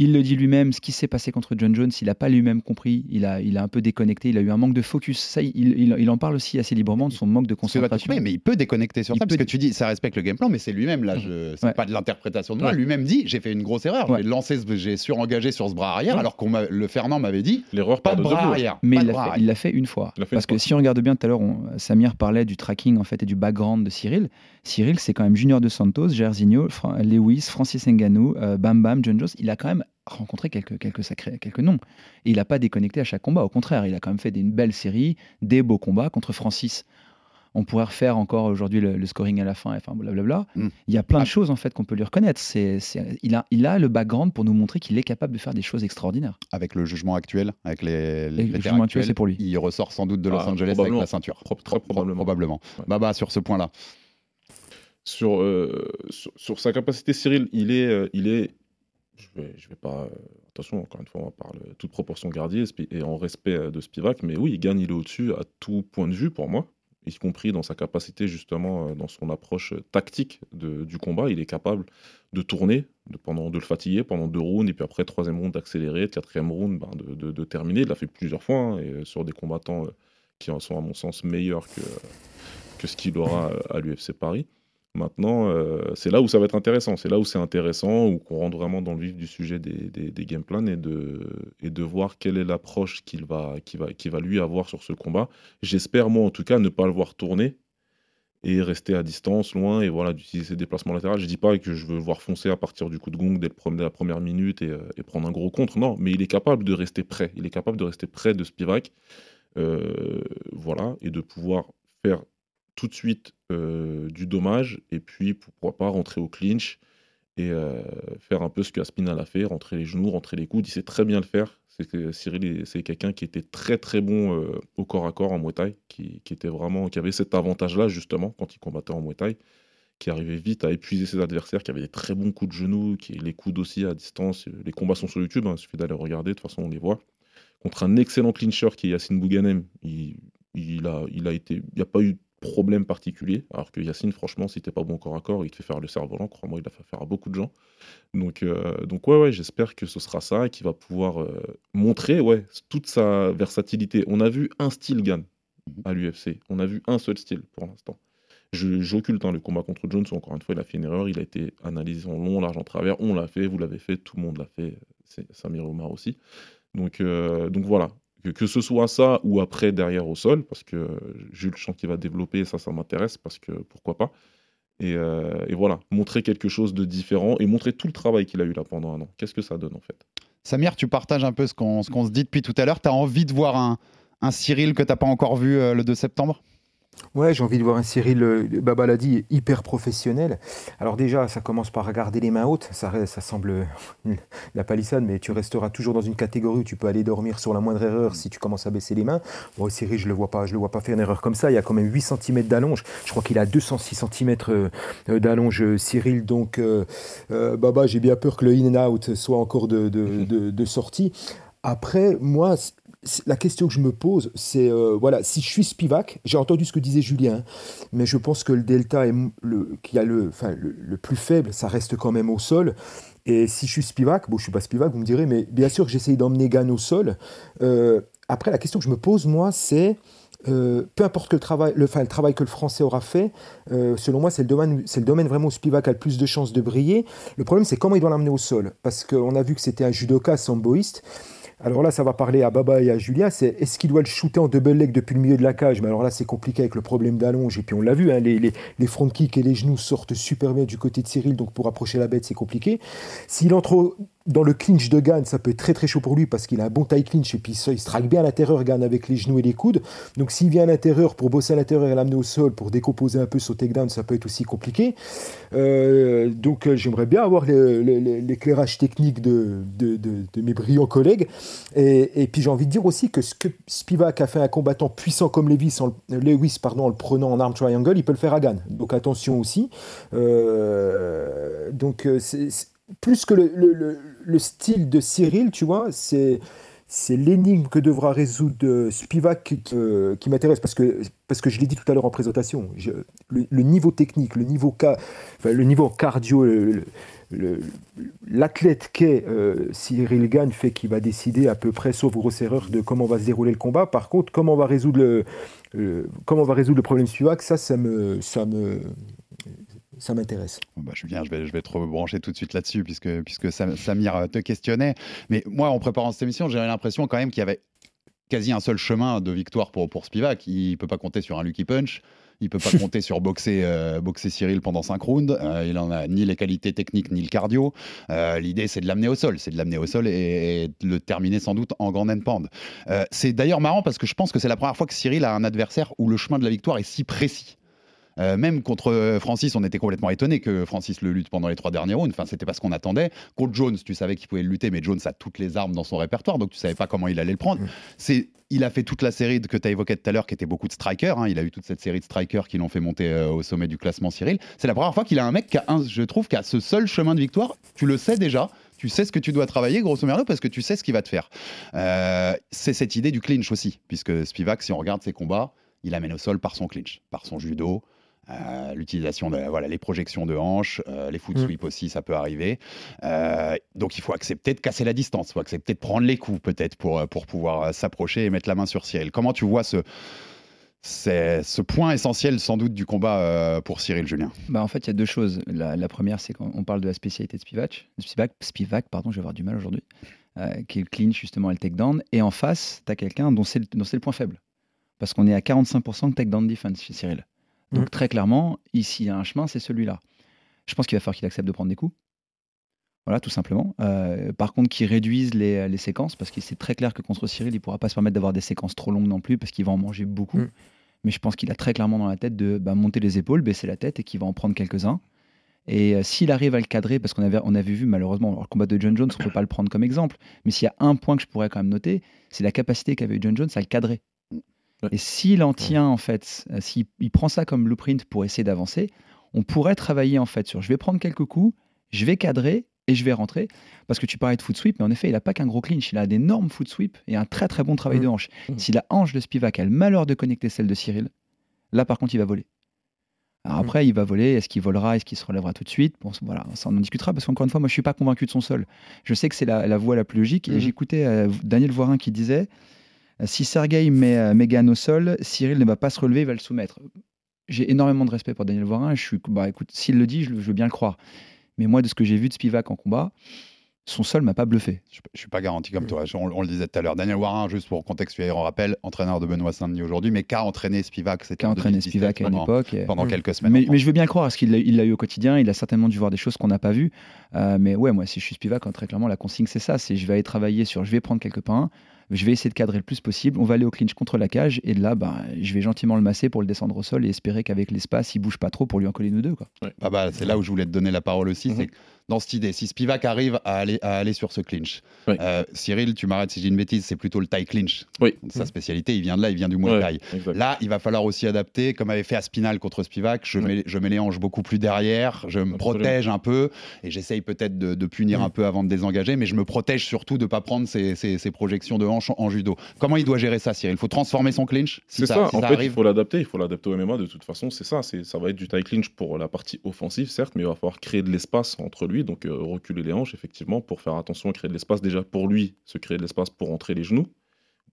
Il le dit lui-même, ce qui s'est passé contre John Jones, il n'a pas lui-même compris, il a, il a un peu déconnecté, il a eu un manque de focus. Ça, il, il- il en parle aussi assez librement de son manque de que, concentration. mais, mais il peut déconnecter sur ça, parce que tu dis, ça respecte le game plan, mais c'est lui-même, là, je... c'est Ouais. pas de l'interprétation de moi. Ouais. Lui-même dit, j'ai fait une grosse erreur, Ouais. j'ai lancé, ce- j'ai surengagé sur ce bras arrière, Ouais. alors qu'on m'a- le Fernand m'avait dit, L'erreur pas de bras debout. arrière. Mais pas il de l'a bras fait, arrière. il l'a fait une fois. Fait Parce une que fois. si on regarde bien tout à l'heure, on- Samir parlait du tracking en fait et du background de Cyril. Cyril, c'est quand même Junior de Santos, Jairzinho, Fra- Lewis, Francis Ngannou, euh, Bam Bam, John Jones. Il a quand même rencontré quelques, quelques sacrés, quelques noms. Et il n'a pas déconnecté à chaque combat. Au contraire, il a quand même fait une belle série, des beaux combats contre Francis. On pourrait refaire encore aujourd'hui le, le scoring à la fin, enfin blablabla. Mm. Il y a plein Ah. de choses en fait qu'on peut lui reconnaître. C'est, c'est- il, a, il a le background pour nous montrer qu'il est capable de faire des choses extraordinaires. Avec le jugement actuel, avec les, les le jugement actuel, actuels, c'est pour lui. Il ressort sans doute de Los Ah, Angeles avec la ceinture. Pro- très probablement. Probablement. Ouais. Baba, sur ce point-là. sur, euh, sur, sur sa capacité, Cyril, il est, euh, il est je vais, vais pas, euh, attention, encore une fois, on parle toute proportion gardée et en respect euh, de Spivak, mais oui, il gagne, il est au-dessus à tout point de vue pour moi, y compris dans sa capacité justement, euh, dans son approche tactique de- du combat, il est capable de tourner, de, pendant, de le fatiguer pendant deux rounds, et puis après, troisième round d'accélérer, quatrième round ben, de, terminer, il l'a fait plusieurs fois, hein, et sur des combattants qui en sont à mon sens meilleurs que, que ce qu'il aura à l'UFC Paris. Maintenant, euh, c'est là où ça va être intéressant. C'est là où c'est intéressant, où qu'on rentre vraiment dans le vif du sujet des, des, game plans et de, et de voir quelle est l'approche qu'il va, qu'il va, qu'il va lui avoir sur ce combat. J'espère, moi en tout cas, ne pas le voir tourner et rester à distance, loin, et voilà, d'utiliser ses déplacements latéraux. Je dis pas que je veux le voir foncer à partir du coup de gong dès, la première minute et, euh, et prendre un gros contre. Non, mais il est capable de rester prêt. Il est capable de rester près de Spivak. Euh, voilà, et de pouvoir faire tout de suite euh, du dommage et puis pourquoi pas rentrer au clinch et euh, faire un peu ce que Aspinal a fait, rentrer les genoux, rentrer les coudes. Il sait très bien le faire. C'est que Cyril, est- c'est quelqu'un qui était très très bon euh, au corps à corps en Muay Thai, qui, était vraiment, qui avait cet avantage-là justement quand il combattait en Muay Thai, qui arrivait vite à épuiser ses adversaires, qui avait des très bons coups de genoux, qui les coudes aussi à distance. Les combats sont sur YouTube, hein, il suffit d'aller regarder. De toute façon, on les voit. Contre un excellent clincher qui est Yacine Bouganem, il, il a, il a été, il n'y a pas eu problème particulier. Alors que Yacine, franchement, si t'es pas bon corps à corps, il te fait faire le cerf-volant. Crois-moi, il l'a fait faire à beaucoup de gens. Donc, euh, donc ouais, ouais, j'espère que ce sera ça et qu'il va pouvoir euh, montrer, ouais, toute sa versatilité. On a vu un style Gann à l'UFC. On a vu un seul style pour l'instant. J'occulte hein, le combat contre Jones. Encore une fois, il a fait une erreur. Il a été analysé en long, large, en travers. On l'a fait, vous l'avez fait, tout le monde l'a fait. C'est Samir Omar aussi. Donc, euh, donc voilà. Que, ce soit ça ou après derrière au sol, parce que Jules, sens qu'il va développer, ça, ça m'intéresse, parce que pourquoi pas. Et, euh, et voilà, montrer quelque chose de différent et montrer tout le travail qu'il a eu là pendant un an. Qu'est-ce que ça donne en fait? Samir, tu partages un peu ce qu'on se dit depuis tout à l'heure. Tu as envie de voir un, un Cyril que tu pas encore vu euh, le 2 septembre? Ouais, j'ai envie de voir un Cyril, euh, Baba l'a dit, hyper professionnel. Alors déjà, ça commence par regarder les mains hautes. Ça, ça semble euh, la palissade, mais tu resteras toujours dans une catégorie où tu peux aller dormir sur la moindre erreur si tu commences à baisser les mains. Bon, Cyril, je le vois pas, je le vois pas faire une erreur comme ça. Il y a quand même 8 cm d'allonge. Je crois qu'il a 206 cm d'allonge, euh, Cyril. Donc, euh, euh, Baba, j'ai bien peur que le in and out soit encore de, de, de- de sortie. Après, moi, la question que je me pose, c'est euh, voilà, si je suis Spivak, j'ai entendu ce que disait Julien, mais je pense que le delta est le, qui a le, enfin, le, plus faible, ça reste quand même au sol. Et si je suis Spivak, bon, je suis pas Spivak, vous me direz, mais bien sûr que j'essaye d'emmener Gann au sol. Euh, après, la question que je me pose, moi, c'est euh, peu importe que le travail, le, enfin, le travail que le français aura fait, selon moi, c'est le, domaine, c'est le domaine vraiment où Spivak a le plus de chances de briller. Le problème, c'est comment il doit l'amener au sol. Parce qu'on a vu que c'était un judoka samboïste. Alors là, ça va parler à Baba et à Julien. C'est est-ce qu'il doit le shooter en double leg depuis le milieu de la cage? Mais alors là, c'est compliqué avec le problème d'allonge. Et puis on l'a vu, hein, les, les, les, front kicks et les genoux sortent super bien du côté de Cyril. Donc pour approcher la bête, c'est compliqué. S'il entre dans le clinch de Gann, ça peut être très très chaud pour lui parce qu'il a un bon taille clinch et puis il strike bien à l'intérieur, Gann, avec les genoux et les coudes. Donc s'il vient à l'intérieur pour bosser à l'intérieur et l'amener au sol pour décomposer un peu son takedown, ça peut être aussi compliqué. Euh, donc euh, j'aimerais bien avoir l'éclairage technique de, mes brillants collègues. Et, puis j'ai envie de dire aussi que ce que Spivak a fait un combattant puissant comme Lewis en, pardon, le prenant en arm triangle, il peut le faire à Gann. Donc attention aussi. Euh, donc plus que le, style de Cyril, tu vois, c'est c'est l'énigme que devra résoudre Spivak qui, euh, qui m'intéresse parce que, parce que je l'ai dit tout à l'heure en présentation. Le, niveau technique, le niveau, le cardio, l'athlète qu'est euh, Cyril Gann fait qu'il va décider à peu près, sauf grosse erreur, de comment va se dérouler le combat. Par contre, comment on va résoudre le, comment on va résoudre le problème Spivak, ça, ça me, ça me, ça m'intéresse. Bah, Julien, je vais, je vais te rebrancher tout de suite là-dessus, puisque, puisque Samir te questionnait. Mais moi, en préparant cette émission, j'avais l'impression quand même qu'il y avait quasi un seul chemin de victoire pour, pour Spivak. Il ne peut pas compter sur un Lucky Punch. Il peut pas compter sur boxer, euh, boxer Cyril pendant 5 rounds. Euh, il en a ni les qualités techniques ni le cardio. Euh, L'idée, c'est de l'amener au sol. C'est de l'amener au sol et, et, de le terminer sans doute en grand end pound. Euh, c'est d'ailleurs marrant parce que je pense que c'est la première fois que Cyril a un adversaire où le chemin de la victoire est si précis. Euh, même contre Francis, on était complètement étonné que Francis le lutte pendant les trois derniers rounds. Enfin, c'était pas ce qu'on attendait. Contre Jones, tu savais qu'il pouvait le lutter, mais Jones a toutes les armes dans son répertoire, donc tu savais pas comment il allait le prendre. Mmh. C'est il a fait toute la série que tu as évoquée tout à l'heure, qui était beaucoup de strikers. Hein. Il a eu toute cette série de strikers qui l'ont fait monter euh, au sommet du classement Cyril. C'est la première fois qu'il a un mec qui a, un, je trouve, qui a ce seul chemin de victoire. Tu le sais déjà. Tu sais ce que tu dois travailler, grosso merdo, parce que tu sais ce qu'il va te faire. Euh, c'est cette idée du clinch aussi, puisque Spivak, si on regarde ses combats, il amène au sol par son clinch, par son judo, euh, l'utilisation de voilà les projections de hanches, euh, les foot sweep mmh. aussi, ça peut arriver. Euh, donc il faut accepter de casser la distance, il faut accepter de prendre les coups peut-être pour, pour pouvoir s'approcher et mettre la main sur Cyril. Comment tu vois ce, c'est ce point essentiel sans doute du combat pour Cyril Julien? Bah En fait, il y a deux choses. La, la première, c'est qu'on parle de la spécialité de Spivak, Spivak, Spivak pardon, je vais avoir du mal aujourd'hui, qui est le clinch justement et le takedown. Et en face, tu as quelqu'un dont c'est le, le point faible. Parce qu'on est à 45% de takedown defense chez Cyril. Donc mmh. très clairement, ici, il y a un chemin, c'est celui-là. Je pense qu'il va falloir qu'il accepte de prendre des coups. Voilà, tout simplement. Euh, par contre, qu'il réduise les, les, séquences, parce que c'est très clair que contre Cyril, il ne pourra pas se permettre d'avoir des séquences trop longues non plus, parce qu'il va en manger beaucoup. Mmh. Mais je pense qu'il a très clairement dans la tête de bah, monter les épaules, baisser la tête, et qu'il va en prendre quelques-uns. Et euh, s'il arrive à le cadrer, parce qu'on avait, on avait vu malheureusement, alors, le combat de John Jones, on ne peut pas le prendre comme exemple, mais s'il y a un point que je pourrais quand même noter, c'est la capacité qu'avait John Jones à le cadrer. Ouais. Et s'il en tient, en fait, euh, s'il prend ça comme blueprint pour essayer d'avancer, on pourrait travailler en fait sur je vais prendre quelques coups, je vais cadrer et je vais rentrer. Parce que tu parlais de foot sweep, mais en effet, il n'a pas qu'un gros clinch, il a d'énormes foot sweep et un très très bon travail mmh. de hanche. Mmh. Si la hanche de Spivak a le malheur de connecter celle de Cyril, là par contre, il va voler. Alors après, mmh. il va voler. Est-ce qu'il volera Est-ce qu'il se relèvera tout de suite? Bon, voilà, ça on en discutera parce qu'encore une fois, moi, je suis pas convaincu de son sol. Je sais que c'est la, la, voie la plus logique. Et j'écoutais euh, Daniel Voirin qui disait si Sergei met euh, Megan au sol, Cyril ne va pas se relever, il va le soumettre. J'ai énormément de respect pour Daniel Voirin. Je suis, bah, écoute, s'il le dit, je, je, veux bien le croire. Mais moi, de ce que j'ai vu de Spivak en combat, son sol m'a pas bluffé. Je, ne suis pas garanti comme toi. On, on le disait tout à l'heure. Daniel Warin, juste pour contextualiser, on rappelle, entraîneur de Benoît Saint-Denis aujourd'hui, mais qu'a entraîné Spivak C'était Qu'a entraîné Spivak à une époque. Pendant quelques semaines. Mais, mais, je veux bien croire, parce qu'il l'a eu au quotidien. Il a certainement dû voir des choses qu'on n'a pas vues. Euh, mais ouais, moi, si je suis Spivak, hein, très clairement, la consigne, c'est ça. C'est je vais aller travailler sur, je vais prendre quelques pains je vais essayer de cadrer le plus possible. On va aller au clinch contre la cage et là, bah, je vais gentiment le masser pour le descendre au sol et espérer qu'avec l'espace, il bouge pas trop pour lui en coller nous deux. Quoi. Ouais. Ah bah, c'est là où je voulais te donner la parole aussi. Mm -hmm. C'est dans cette idée, si Spivak arrive à aller, à aller sur ce clinch, oui. euh, Cyril, tu m'arrêtes si j'ai une bêtise, c'est plutôt le taille clinch. Oui. Sa spécialité, il vient de là, il vient du Muay Thai. Ouais, là, il va falloir aussi adapter, comme avait fait Aspinal contre Spivak. Je, mets, je mets les hanches beaucoup plus derrière, je me Absolument. protège un peu et j'essaye peut-être de, de, punir un peu avant de désengager, mais je me protège surtout de ne pas prendre ces, ces, ces, projections de hanches en, en, judo. Comment il doit gérer ça, Cyril? Il faut transformer son clinch? Si C'est ça, ça, si en ça fait, arrive. il faut l'adapter, il faut l'adapter au MMA de toute façon, c'est ça. Ça va être du taille clinch pour la partie offensive, certes, mais il va falloir créer de l'espace entre lui, donc euh, reculer les hanches, effectivement, pour faire attention à créer de l'espace déjà pour lui, se créer de l'espace pour entrer les genoux,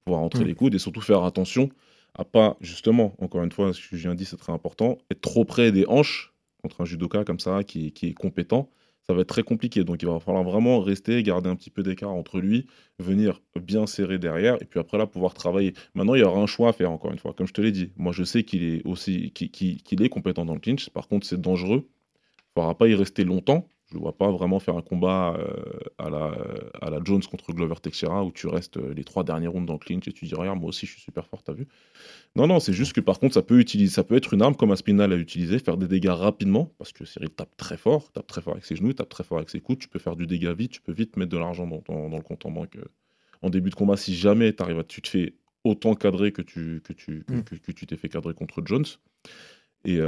pouvoir entrer mmh. les coudes et surtout faire attention à pas, justement, encore une fois, ce que je viens de dire, c'est très important, être trop près des hanches contre un judoka comme ça, qui, qui est compétent, ça va être très compliqué. Donc il va falloir vraiment rester, garder un petit peu d'écart entre lui, venir bien serrer derrière, et puis après là, pouvoir travailler. Maintenant, il y aura un choix à faire, encore une fois. Comme je te l'ai dit, moi je sais qu'il est aussi qu'il est compétent dans le clinch, par contre c'est dangereux. Il ne faudra pas y rester longtemps. Je ne vois pas vraiment faire un combat euh, à, la, à la Jones contre Glover Teixeira où tu restes euh, les trois dernières rounds dans le clinch et tu dis regarde moi aussi je suis super fort t'as vu? Non non c'est juste que par contre ça peut utiliser ça peut être une arme comme Aspinal a utilisé faire des dégâts rapidement parce que Cyril tape très fort tape très fort avec ses genoux tape très fort avec ses coudes tu peux faire du dégât vite tu peux vite mettre de l'argent dans, dans, le compte en banque euh, en début de combat. Si jamais arrives à tu te fais autant cadrer que tu que tu que, mm. tu t'es fait cadrer contre Jones. Et,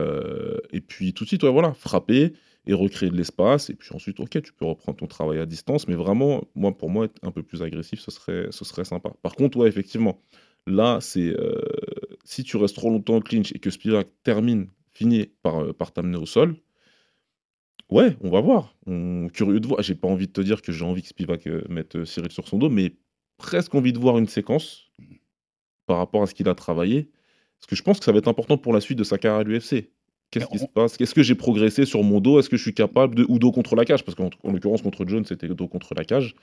et puis tout de suite ouais, voilà frapper et recréer de l'espace. Et puis ensuite, ok, tu peux reprendre ton travail à distance. Mais vraiment, moi, pour moi, être un peu plus agressif, ce serait, ce serait sympa. Par contre, ouais, effectivement, là, c'est euh, si tu restes trop longtemps en clinch et que Spivak termine, finit par, euh, par t'amener au sol, ouais, on va voir. On, curieux de voir. J'ai pas envie de te dire que j'ai envie que Spivak euh, mette Cyril sur son dos, mais presque envie de voir une séquence par rapport à ce qu'il a travaillé. Parce que je pense que ça va être important pour la suite de sa carrière à l'UFC. Qu'est-ce qui se passe? Est-ce que j'ai progressé sur mon dos? Est-ce que je suis capable de ou dos contre la cage? Parce qu'en l'occurrence contre John c'était dos contre la cage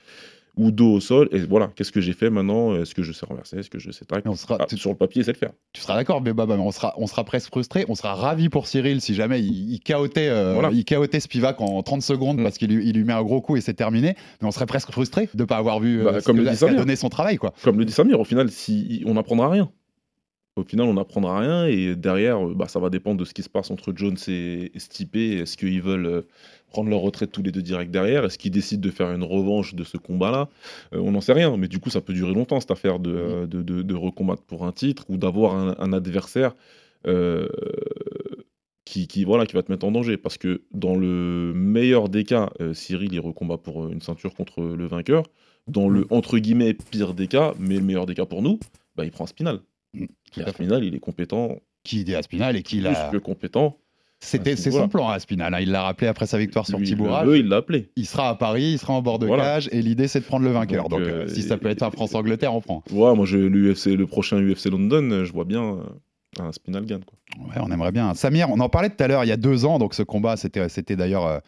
ou dos au sol. Et voilà, qu'est-ce que j'ai fait maintenant? Est-ce que je sais renverser? Est-ce que je sais tac on sera, ah, Sur le papier, c'est le faire. Tu seras d'accord, mais bah, on sera, on sera presque frustré. On sera ravi pour Cyril si jamais il, il chaotait, euh, il Spivak en 30 secondes mm. parce qu'il lui, il lui met un gros coup et c'est terminé. Mais on serait presque frustré de ne pas avoir vu bah, comme le dit donné son travail. Quoi. Comme le dit Samir, au final, si, on n'apprendra rien au final, on n'apprendra rien. Et derrière, euh, bah, ça va dépendre de ce qui se passe entre Jones et, Stipe. Est-ce qu'ils veulent euh, prendre leur retraite tous les deux direct derrière? Est-ce qu'ils décident de faire une revanche de ce combat-là? Euh, On n'en sait rien. Mais du coup, ça peut durer longtemps, cette affaire de, de, de, recombattre pour un titre ou d'avoir un, adversaire qui, qui, voilà, qui va te mettre en danger. Parce que dans le meilleur des cas, Cyril, il recombat pour une ceinture contre le vainqueur. Dans le, entre guillemets, pire des cas, mais le meilleur des cas pour nous, bah, il prend Spinal. Qui Aspinal, il est compétent. Qui dit Aspinal et qui l'a. Plus que compétent. C'était c'est son plan Aspinal. Hein. Il l'a rappelé après sa victoire sur Tibourage. il l'a appelé. Il sera à Paris, il sera en bord de cage et l'idée c'est de prendre le vainqueur. Donc, euh, si ça peut être un France-Angleterre, on prend. Ouais, moi l'UFC, le prochain UFC London, je vois bien euh, un Spinal gagne. Quoi. Ouais, on aimerait bien. Samir, on en parlait tout à l'heure, il y a deux ans, donc ce combat, c'était, c'était d'ailleurs, euh,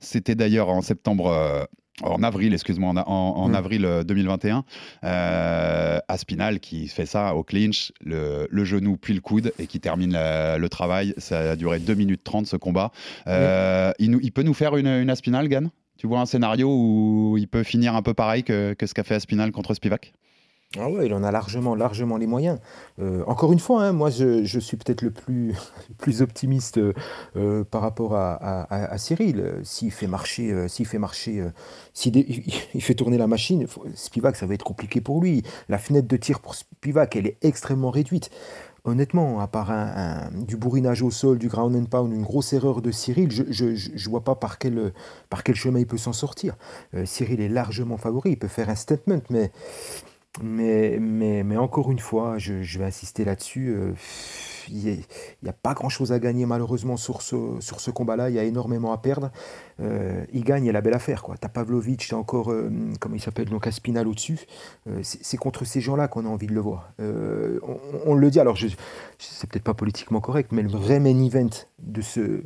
c'était d'ailleurs en septembre en avril, excuse-moi, en, mm. avril 2021, euh, euh, Aspinal qui fait ça au clinch, le, genou puis le coude et qui termine le travail. Ça a duré 2 minutes 30 ce combat. Euh, il, peut nous faire une, une Aspinal, Gann Tu vois un scénario où il peut finir un peu pareil que, que ce qu'a fait Aspinal contre Spivak? Ah ouais, il en a largement, largement les moyens. Euh, encore une fois, hein, moi je, suis peut-être le plus, plus optimiste euh, par rapport à, Cyril. S'il fait marcher, euh, s'il fait marcher, s'il il fait tourner la machine, Spivak, ça va être compliqué pour lui. La fenêtre de tir pour Spivak, elle est extrêmement réduite. Honnêtement, à part un, du bourrinage au sol, du ground and pound, une grosse erreur de Cyril, je ne vois pas par quel, par quel chemin il peut s'en sortir. Cyril est largement favori, il peut faire un statement, mais mais, mais, mais encore une fois, je, vais insister là-dessus. Euh, il n'y a, pas grand-chose à gagner malheureusement sur ce, sur ce combat-là. Il y a énormément à perdre. Euh, il gagne, et la belle affaire. Tu as Pavlovic, tu as encore, euh, comment il s'appelle, donc Aspinal au-dessus. c'est contre ces gens-là qu'on a envie de le voir. On, le dit, alors c'est peut-être pas politiquement correct, mais le vrai main event de ce,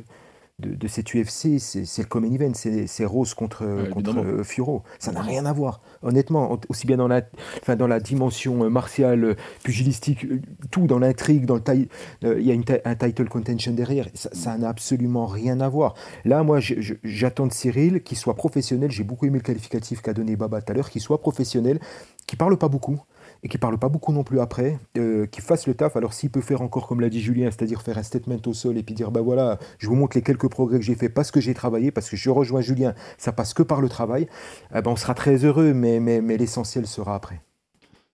de, cette UFC, c'est le common event, c'est Rose contre, contre euh, Furo. Ça n'a rien à voir, honnêtement, aussi bien dans la, enfin, dans la dimension euh, martiale, euh, pugilistique, tout, dans l'intrigue, dans le il y a un title contention derrière, ça n'a absolument rien à voir. Là, moi, j'attends de Cyril qu'il soit professionnel, j'ai beaucoup aimé le qualificatif qu'a donné Baba tout à l'heure, qu'il soit professionnel, qu'il parle pas beaucoup, et qui parle pas beaucoup non plus après, euh, qui fasse le taf. Alors s'il peut faire encore comme l'a dit Julien, c'est-à-dire faire un statement au sol et puis dire bah voilà, je vous montre les quelques progrès que j'ai fait parce que j'ai travaillé, parce que je rejoins Julien, ça passe que par le travail, eh ben, on sera très heureux, mais, mais, mais l'essentiel sera après.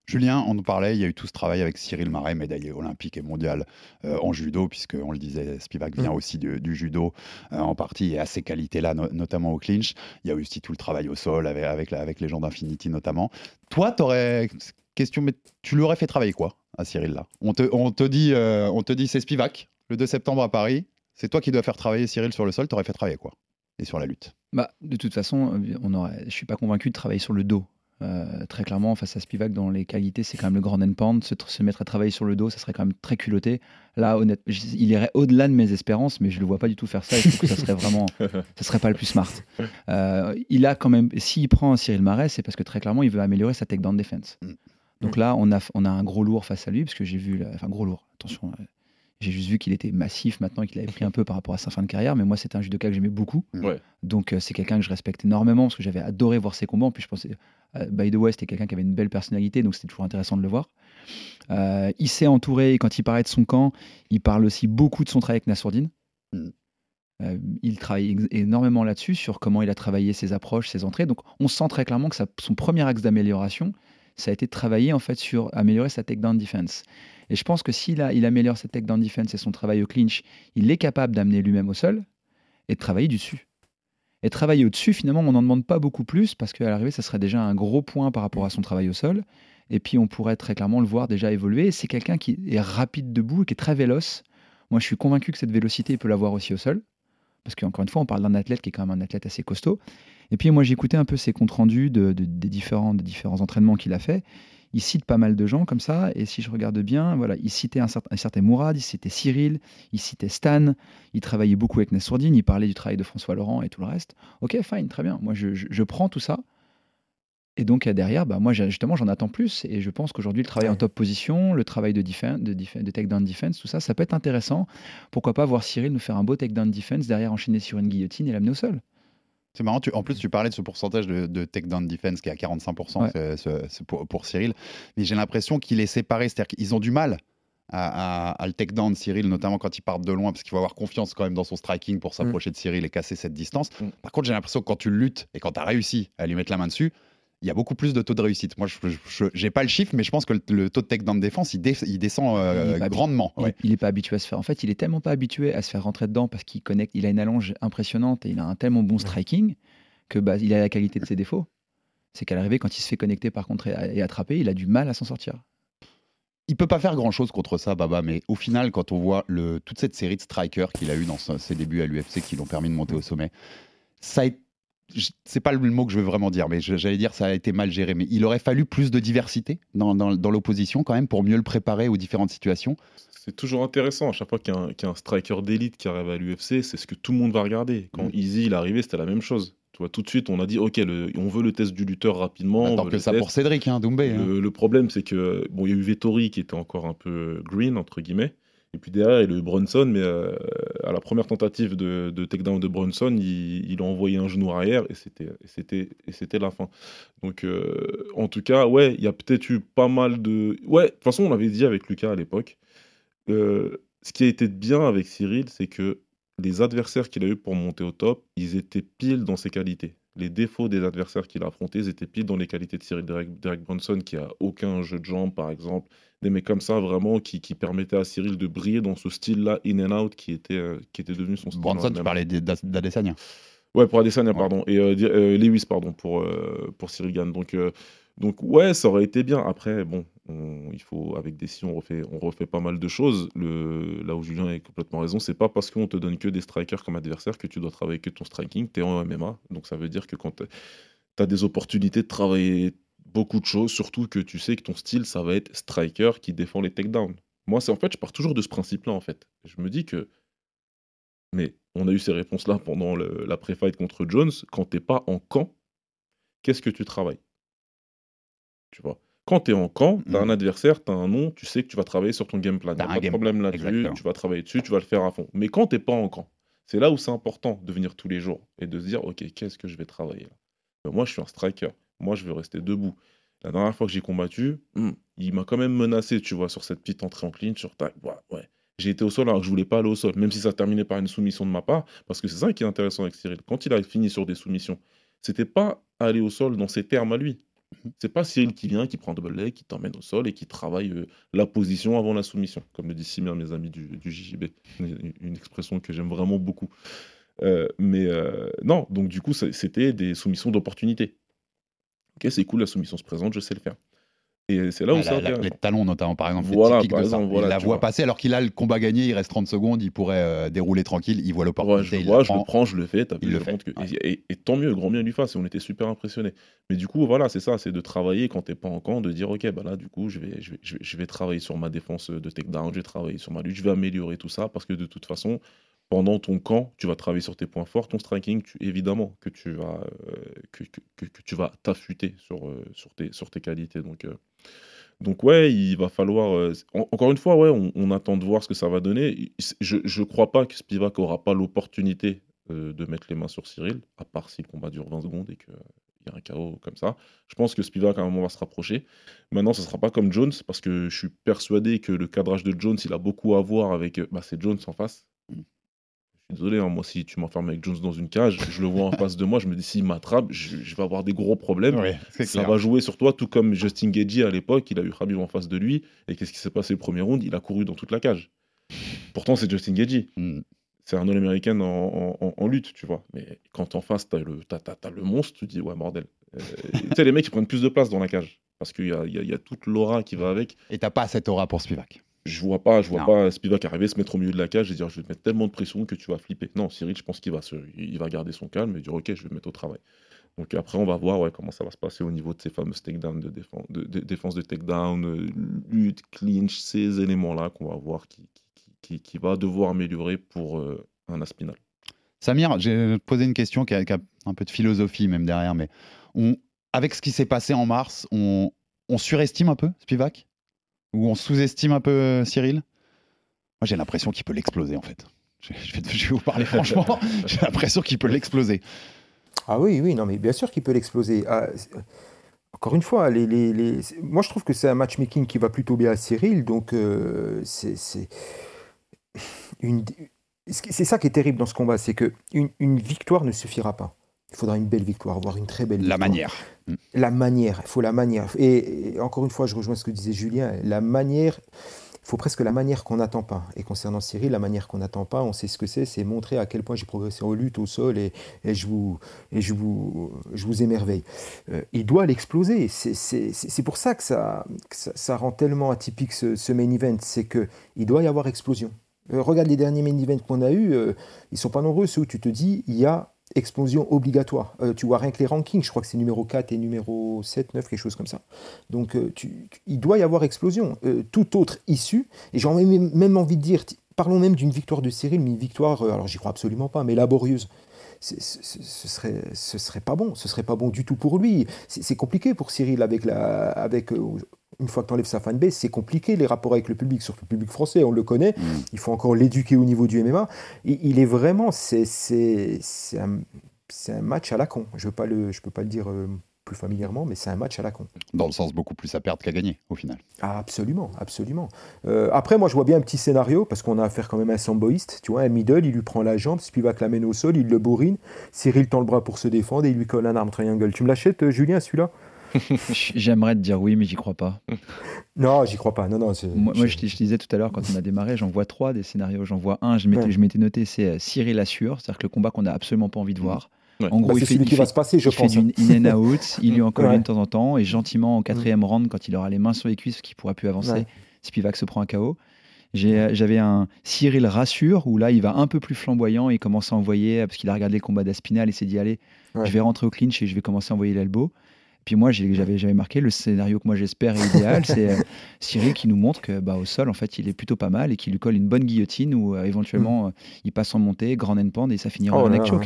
Julien, on nous parlait, il y a eu tout ce travail avec Cyril Marais, médaillé olympique et mondial euh, en judo, puisque on le disait, Spivak vient mm. aussi du, judo euh, en partie et à ces qualités-là, notamment au clinch. Il y a eu aussi tout le travail au sol avec, avec, avec les gens d'Infinity notamment. Toi, tu aurais question, mais tu l'aurais fait travailler quoi à Cyril là? On te, on te dit, euh, on te dit c'est Spivak, le 2 septembre à Paris. C'est toi qui dois faire travailler Cyril sur le sol. T'aurais fait travailler quoi? Et sur la lutte? Bah, de toute façon, on aurait. Je suis pas convaincu de travailler sur le dos. Euh, très clairement, face à Spivak, dans les qualités, c'est quand même le grand endpoint. Se, se mettre à travailler sur le dos, ça serait quand même très culotté. Là, honnêtement, il irait au-delà de mes espérances, mais je le vois pas du tout faire ça. Et je trouve que ça serait vraiment, ça serait pas le plus smart. Euh, il a quand même, s'il prend Cyril Marais, c'est parce que très clairement, il veut améliorer sa takedown defense. Mm. Donc là, on a, on a un gros lourd face à lui, parce que j'ai vu, la- enfin gros lourd. Attention, euh, j'ai juste vu qu'il était massif maintenant et qu'il avait pris un peu par rapport à sa fin de carrière. Mais moi, c'était un judoka que j'aimais beaucoup. Ouais. Donc euh, c'est quelqu'un que je respecte énormément parce que j'avais adoré voir ses combats. Plus, je pensais, euh, by the way, c'était quelqu'un qui avait une belle personnalité, donc c'était toujours intéressant de le voir. Euh, il s'est entouré, et quand il parlait de son camp, il parle aussi beaucoup de son travail avec Nassourdine. Mm. Euh, il travaille énormément là-dessus, sur comment il a travaillé ses approches, ses entrées. Donc on sent très clairement que sa- son premier axe d'amélioration, ça a été de travailler en fait sur améliorer sa takedown defense. Et je pense que s'il il améliore sa takedown defense et son travail au clinch, il est capable d'amener lui-même au sol et de travailler du dessus. Et travailler au-dessus, finalement, on n'en demande pas beaucoup plus parce qu'à l'arrivée, ça serait déjà un gros point par rapport à son travail au sol. Et puis, on pourrait très clairement le voir déjà évoluer. C'est quelqu'un qui est rapide debout et qui est très véloce. Moi, je suis convaincu que cette vélocité, il peut l'avoir aussi au sol. Parce qu'encore une fois, on parle d'un athlète qui est quand même un athlète assez costaud. Et puis, moi, écouté un peu ses comptes rendus de, de- des, différents, entraînements qu'il a fait. Il cite pas mal de gens comme ça. Et si je regarde bien, voilà, il citait un certain, Mourad, il citait Cyril, il citait Stan, il travaillait beaucoup avec Nassourdine, il parlait du travail de François Laurent et tout le reste. Ok, fine, très bien. Moi, je prends tout ça. Et donc, euh, derrière, bah, moi, justement, j'en attends plus. Et je pense qu'aujourd'hui, le travail en top position, le travail de, defen- de, defen- de takedown defense, tout ça, ça peut être intéressant. Pourquoi pas voir Cyril nous faire un beau takedown defense, derrière enchaîner sur une guillotine et l'amener au sol C'est marrant, tu- en plus tu parlais de ce pourcentage de, de takedown defense qui est à 45% Ouais. c'est- c'est- c'est pour, pour Cyril, mais j'ai l'impression qu'il est séparé, c'est-à-dire qu'ils ont du mal à, à- à le takedown Cyril, notamment quand il part de loin, parce qu'il faut avoir confiance quand même dans son striking pour s'approcher de Cyril et casser cette distance. Mm. Par contre, j'ai l'impression que quand tu luttes et quand tu as réussi à lui mettre la main dessus, il y a beaucoup plus de taux de réussite. Moi, je n'ai pas le chiffre, mais je pense que le, le taux de takedown défense, il, dé- il descend euh, Il grandement. Il- ouais. Il n'est pas habitué à se faire. En fait, il est tellement pas habitué à se faire rentrer dedans parce qu'il connecte. Il a une allonge impressionnante et il a un tellement bon striking que bah, il a la qualité de ses défauts. C'est qu'à l'arrivée, quand il se fait connecter par contre et, attraper, il a du mal à s'en sortir. Il peut pas faire grand chose contre ça, Baba, mais au final, quand on voit le, toute cette série de strikers qu'il a eu dans ses débuts à l'UFC qui l'ont permis de monter au sommet, ça a été- c'est pas le mot que je veux vraiment dire, mais j'allais dire ça a été mal géré. Mais il aurait fallu plus de diversité dans, dans- dans l'opposition quand même pour mieux le préparer aux différentes situations. C'est toujours intéressant à chaque fois qu'il y, un- qu'il y a un striker d'élite qui arrive à l'UFC, c'est ce que tout le monde va regarder. Quand Mm. Easy il est arrivé, c'était la même chose. Tu vois, tout de suite, on a dit ok, le- on veut le test du lutteur rapidement. veut que ça test. pour Cédric, hein, Doumbé. hein. Le, le problème, c'est que bon, il y a eu Vettori qui était encore un peu green entre guillemets, et puis derrière il a eu Brunson, mais euh, à la première tentative de, takedown de Brunson, il, a envoyé un genou arrière et c'était la fin. Donc euh, en tout cas, ouais, il y a peut-être eu pas mal de ouais. De toute façon, on l'avait dit avec Lucas à l'époque. euh, ce qui a été bien avec Cyril, c'est que les adversaires qu'il a eu pour monter au top, ils étaient pile dans ses qualités. Les défauts des adversaires qu'il a affrontés, ils étaient pile dans les qualités de Cyril Derek, Derek Brunson, qui a aucun jeu de jambes, par exemple. Des mecs comme ça, vraiment, qui, qui permettaient à Cyril de briller dans ce style-là, in and out, qui était, euh, qui était devenu son style. Bronson, tu parlais d'A- d'Adesanya. Ouais, pour Adesanya, Ouais. pardon. Et euh, euh, Lewis, pardon, pour, euh, pour Cyril Gann. Donc, donc, ouais, ça aurait été bien. Après, bon, il faut, avec des si, on refait, on refait pas mal de choses. Le, là où Julien a complètement raison, c'est pas parce qu'on te donne que des strikers comme adversaire que tu dois travailler que ton striking. Tu es en MMA. Donc, ça veut dire que quand tu as des opportunités de travailler beaucoup de choses, surtout que tu sais que ton style, ça va être striker qui défend les takedowns. Moi, c'est en fait, je pars toujours de ce principe-là, en fait. Je me dis que mais on a eu ces réponses-là pendant la pré-fight contre Jones. Quand t'es pas en camp, qu'est-ce que tu travailles? Tu vois? Quand t'es en camp, t'as Mhm. un adversaire, t'as un nom, tu sais que tu vas travailler sur ton game plan. Un pas de problème là-dessus, tu vas travailler dessus, tu vas le faire à fond. Mais quand t'es pas en camp, c'est là où c'est important de venir tous les jours et de se dire, ok, qu'est-ce que je vais travailler là? Ben, Moi, je suis un striker. Moi, je veux rester debout. La dernière fois que j'ai combattu, hmm, il m'a quand même menacé, tu vois, sur cette petite entrée en clinch, sur tac, ouais, ouais. J'ai été au sol alors que je voulais pas aller au sol, même si ça terminait par une soumission de ma part, parce que c'est ça qui est intéressant avec Cyril. Quand il a fini sur des soumissions, c'était pas aller au sol dans ses termes à lui. C'est pas Cyril qui vient, qui prend double leg, qui t'emmène au sol et qui travaille euh, la position avant la soumission, comme le disent si bien mes amis du, du JJB. Une, expression que j'aime vraiment beaucoup. Euh, mais euh, non, donc du coup, c'était des soumissions d'opportunité. Ok, c'est cool, la soumission se présente, je sais le faire. Et c'est là où Ah, c'est la- la- les talons notamment par exemple, Voilà, par ça. exemple, il la voit vois. passer alors qu'il a le combat gagné, il reste 30 secondes, il pourrait euh, dérouler tranquille, il voit Ouais, l'opportunité, je le il vois, je le prend. prends, je le fais, t'as il le je fait, montre que- ouais. et, et- et tant mieux, grand bien lui fasse, on était super impressionnés. Mais du coup, voilà, c'est ça, c'est de travailler quand t'es pas en camp, de dire, ok, bah là, du coup, je vais, je vais, je vais, je vais travailler sur ma défense de takedown, je vais travailler sur ma lutte, je vais améliorer tout ça, parce que de toute façon, pendant ton camp, tu vas travailler sur tes points forts, ton striking, tu- évidemment que tu vas, euh, que, que- que- que tu vas t'affûter sur, euh, sur, tes, sur tes qualités. Donc, euh, donc ouais, il va falloir. euh, en- encore une fois, ouais, on, attend de voir ce que ça va donner. Je ne crois pas que Spivak aura pas l'opportunité euh, de mettre les mains sur Cyril, à part si le combat dure 20 secondes et qu'il y a un chaos comme ça. Je pense que Spivak à un moment va se rapprocher. Maintenant, ce sera pas comme Jones, parce que je suis persuadé que le cadrage de Jones, il a beaucoup à voir avec. euh, Bah, c'est Jones en face. Désolé, hein, moi, si tu m'enfermes avec Jones dans une cage, je le vois en face de moi, je me dis, s'il m'attrape, je, je vais avoir des gros problèmes. Ça clair. va jouer sur toi, tout comme Justin Gagey à l'époque, il a eu Khabib en face de lui, et qu'est-ce qui s'est passé le premier round? Il a couru dans toute la cage. Pourtant, c'est Justin Gagey. Mm. C'est un All-Américain en, en- en- en lutte, tu vois. Mais quand en face, t'as le, le monstre, tu te dis, ouais, bordel. Euh, tu sais, les mecs, ils prennent plus de place dans la cage. Parce qu'il y a, y a toute l'aura qui va avec. Et t'as pas cette aura pour Spivak. Je vois pas, je vois Non. pas Spivak arriver, se mettre au milieu de la cage et dire je vais te mettre tellement de pression que tu vas flipper. Non, Cyril, je pense qu'il va, se, il va garder son calme et dire ok, je vais me mettre au travail. Donc après, on va voir ouais, comment ça va se passer au niveau de ces fameuses takedowns de, défense de, de- défense de takedown, euh, lutte, clinch, ces éléments-là qu'on va voir qui, qui, qui- qui va devoir améliorer pour euh, un Aspinal. Samir, j'ai posé une question qui a, qui a un peu de philosophie même derrière, mais on, avec ce qui s'est passé en mars, on, on surestime un peu Spivak? Ou on sous-estime un peu euh, Cyril? Moi j'ai l'impression qu'il peut l'exploser en fait. Je, vais, je vais vous parler franchement, j'ai l'impression qu'il peut l'exploser. Ah oui, oui, non, mais bien sûr qu'il peut l'exploser. Ah, encore une fois, les, les- les- c'est- moi je trouve que c'est un matchmaking qui va plutôt bien à Cyril, donc euh, c'est c'est une- c'est ça qui est terrible dans ce combat, c'est que une, une victoire ne suffira pas. Il faudra une belle victoire, voire une très belle La victoire. manière. Mm. La manière, il faut la manière. Et, et encore une fois, je rejoins ce que disait Julien, la manière, il faut presque la manière qu'on n'attend pas. Et concernant Cyril, la manière qu'on n'attend pas, on sait ce que c'est, c'est montrer à quel point j'ai progressé en lutte, au sol, et, et je, vous, et je, vous, je vous émerveille. Euh, il doit l'exploser. C'est- pour ça que ça, que ça, ça rend tellement atypique ce, ce main event, c'est qu'il doit y avoir explosion. Euh, regarde les derniers main events qu'on a eus, euh, ils sont pas nombreux, ceux où tu te dis, il y a explosion obligatoire. Euh, tu vois rien que les rankings, je crois que c'est numéro 4 et numéro 7, 9, quelque chose comme ça. Donc euh, tu- il doit y avoir explosion. Euh, toute autre issue, et j'ai même, même envie de dire, parlons même d'une victoire de Cyril, mais une victoire, alors j'y crois absolument pas, mais laborieuse. Ce serait, ce serait pas bon, ce serait pas bon du tout pour lui. C'est compliqué pour Cyril avec la, avec euh, une fois que tu enlèves sa fanbase, c'est compliqué les rapports avec le public, surtout le public français, on le connaît. Il faut encore l'éduquer au niveau du MMA. Il, il est vraiment, c'est c'est c'est un, un match à la con. Je ne pas le, je peux pas le dire euh, plus familièrement, mais c'est un match à la con. Dans le sens beaucoup plus à perdre qu'à gagner au final. Ah, absolument, absolument. Euh, après, moi, je vois bien un petit scénario, parce qu'on a affaire quand même à un samboïste, tu vois, un middle, il lui prend la jambe, Spivak l'amène au sol, il le bourrine, Cyril tend le bras pour se défendre et il lui colle un arme triangle. Tu me l'achètes, euh, Julien, celui-là? J'aimerais te dire oui, mais j'y crois pas. Non, j'y crois pas. Non, non, Moi, moi, je, disais tout à l'heure, quand on a démarré, j'en vois trois des scénarios. J'en vois un, je m'étais Ouais. je m'étais noté, c'est euh, Cyril assure, c'est-à-dire que le combat qu'on n'a absolument pas envie de voir. Ouais. En gros, Bah, c'est fait, celui qui va fait- se passer, je il fait pense. du in and out, il lui en colle Ouais. une de temps en temps, et gentiment, au quatrième round, quand il aura les mains sur les cuisses, qu'il pourra plus avancer, Ouais. Spivak se prend un KO. Euh, J'avais un Cyril rassure, où là, il va un peu plus flamboyant, il commence à envoyer, parce qu'il a regardé le combat d'Aspinal, et s'est dit, allez, Ouais. je vais rentrer au clinch et je vais commencer à envoyer l'elbow. Puis moi, j'avais marqué le scénario que moi j'espère est idéal, c'est euh, Cyril qui nous montre que bah, au sol, en fait, il est plutôt pas mal et qui lui colle une bonne guillotine ou euh, éventuellement euh, il passe en montée, grand end et ça finira Mm. Oh en neck là,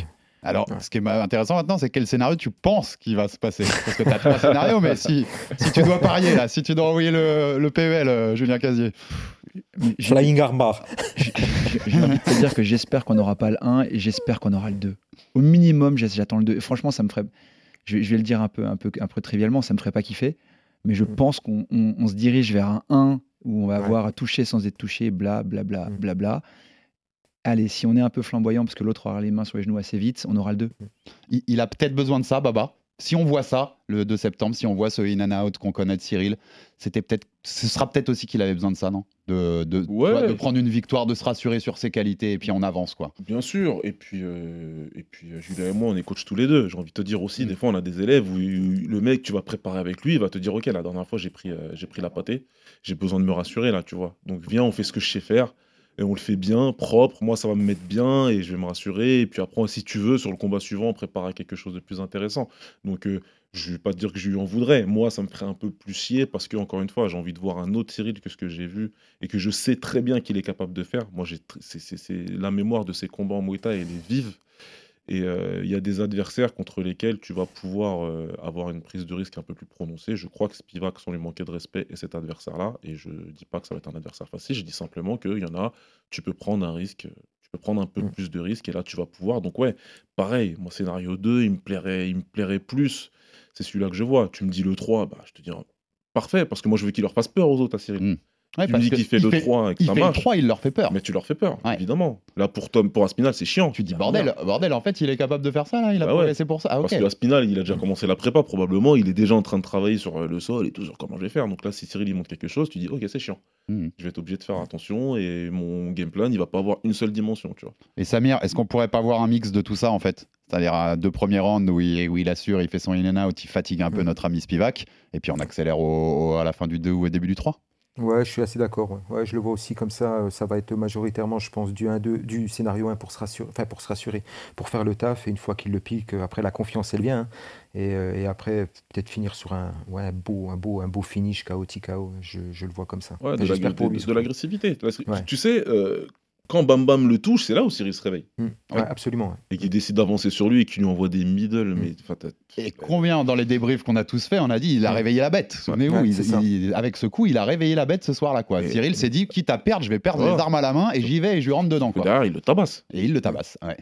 ouais. Alors, ce qui est intéressant maintenant, c'est quel scénario tu penses qu'il va se passer. Parce que tu as trois scénarios, mais si, si tu dois parier, là, si tu dois envoyer le, le PEL, euh, Julien Casier. Flying armbar. j'ai- envie de te dire que j'espère qu'on n'aura pas le 1 et j'espère qu'on aura le 2. Au minimum, j'attends le 2. Et franchement, ça me ferait. Je vais, je vais le dire un peu, un, peu, un peu trivialement, ça me ferait pas kiffer. Mais je Mm. pense qu'on on- on se dirige vers un 1 où on va Ouais. avoir à toucher sans être touché, bla bla bla Mm. bla bla. Allez, si on est un peu flamboyant parce que l'autre aura les mains sur les genoux assez vite, on aura le 2. Il, il a peut-être besoin de ça, Baba. si on voit ça le 2 septembre, si on voit ce in and out qu'on connaît de Cyril, c'était peut-être, ce sera peut-être aussi qu'il avait besoin de ça, non? De, de, tu Ouais. vois, de prendre une victoire, de se rassurer sur ses qualités et puis on avance quoi. Bien sûr, et puis, euh, et puis euh, Julien et moi, on est coach tous les deux. J'ai envie de te dire aussi, Mm. des fois, on a des élèves où le mec, tu vas préparer avec lui, il va te dire Ok, la dernière fois, j'ai pris, euh, j'ai pris la pâtée, j'ai besoin de me rassurer là, tu vois. Donc, viens, on fait ce que je sais faire, et on le fait bien, propre. Moi, ça va me mettre bien, et je vais me rassurer. Et puis après, si tu veux, sur le combat suivant, on prépare quelque chose de plus intéressant. Donc, euh, je vais pas te dire que je lui en voudrais. Moi, ça me ferait un peu plus chier parce que, encore une fois, j'ai envie de voir un autre Cyril que ce que j'ai vu et que je sais très bien qu'il est capable de faire. Moi, j'ai la mémoire de ses combats en Muay Thai, elle est vive. Et euh, il y a des adversaires contre lesquels tu vas pouvoir euh, avoir une prise de risque un peu plus prononcée. Je crois que Spivak, sans lui manquer de respect, est cet adversaire-là. Et je dis pas que ça va être un adversaire facile. Je dis simplement qu'il y en a, tu peux prendre un risque, tu peux prendre un peu Mm. plus de risques. Et là, tu vas pouvoir. Donc, ouais, pareil, moi, scénario 2, il me plairait, il me plairait plus. C'est celui-là que je vois. Tu me dis le 3, bah, je te dirais parfait, parce que moi, je veux qu'il leur fasse peur aux autres, à Cyril. Ouais, tu me dis que qu'il fait le fait- 3 avec Il ça fait le marche. 3, il leur fait peur. Mais tu leur fais peur, Ouais. évidemment. Là, pour Tom, pour Aspinal, c'est chiant. Tu dis Ah, bordel, merde. bordel, en fait, il est capable de faire ça là, il a Bah ouais. progressé pour ça. Ah. Parce que Aspinal, il a déjà commencé la prépa, probablement. Il est déjà en train de travailler sur euh, le sol et tout, sur comment je vais faire. Donc là, si Cyril il montre quelque chose, tu dis, ok, c'est chiant. Mhm. Je vais être obligé de faire attention et mon game plan, il va pas avoir une seule dimension, tu vois. Et Samir, est-ce qu'on pourrait pas voir un mix de tout ça en fait? C'est-à-dire à deux premiers rounds où il, où il assure, il fait son in and out, il fatigue un peu Mhm. notre ami Spivak, et puis on accélère au- au- à la fin du 2 ou au début du 3 Ouais, je suis assez d'accord. Ouais. Ouais, je le vois aussi comme ça. euh, Ça va être majoritairement, je pense, du 1-2, du scénario 1 pour se rassurer, enfin pour se rassurer, pour faire le taf. Et une fois qu'il le pique, euh, après la confiance, elle vient. hein. Et, euh, et après, peut-être finir sur un, ouais, un beau, un beau, un beau finish TKO. Je, je le vois comme ça. Ouais, Et de, l'agressivité. Tu sais, euh, quand Bam Bam le touche, c'est là où Cyril se réveille. Mm. Ouais, absolument. ouais. Et qu'il décide d'avancer sur lui et qu'il lui envoie des middle. Mais, enfin, t'as- Et combien dans les débriefs qu'on a tous fait, on a dit il a Ouais. réveillé la bête. Souvenez-vous, Ouais, il- c'est ça. il- avec ce coup, il a réveillé la bête ce soir-là. quoi. Et- Cyril s'est dit quitte à perdre, je vais perdre Ouais. les armes à la main et j'y vais et je lui rentre dedans. Quoi. derrière, il le tabasse. Et il le tabasse. Ouais.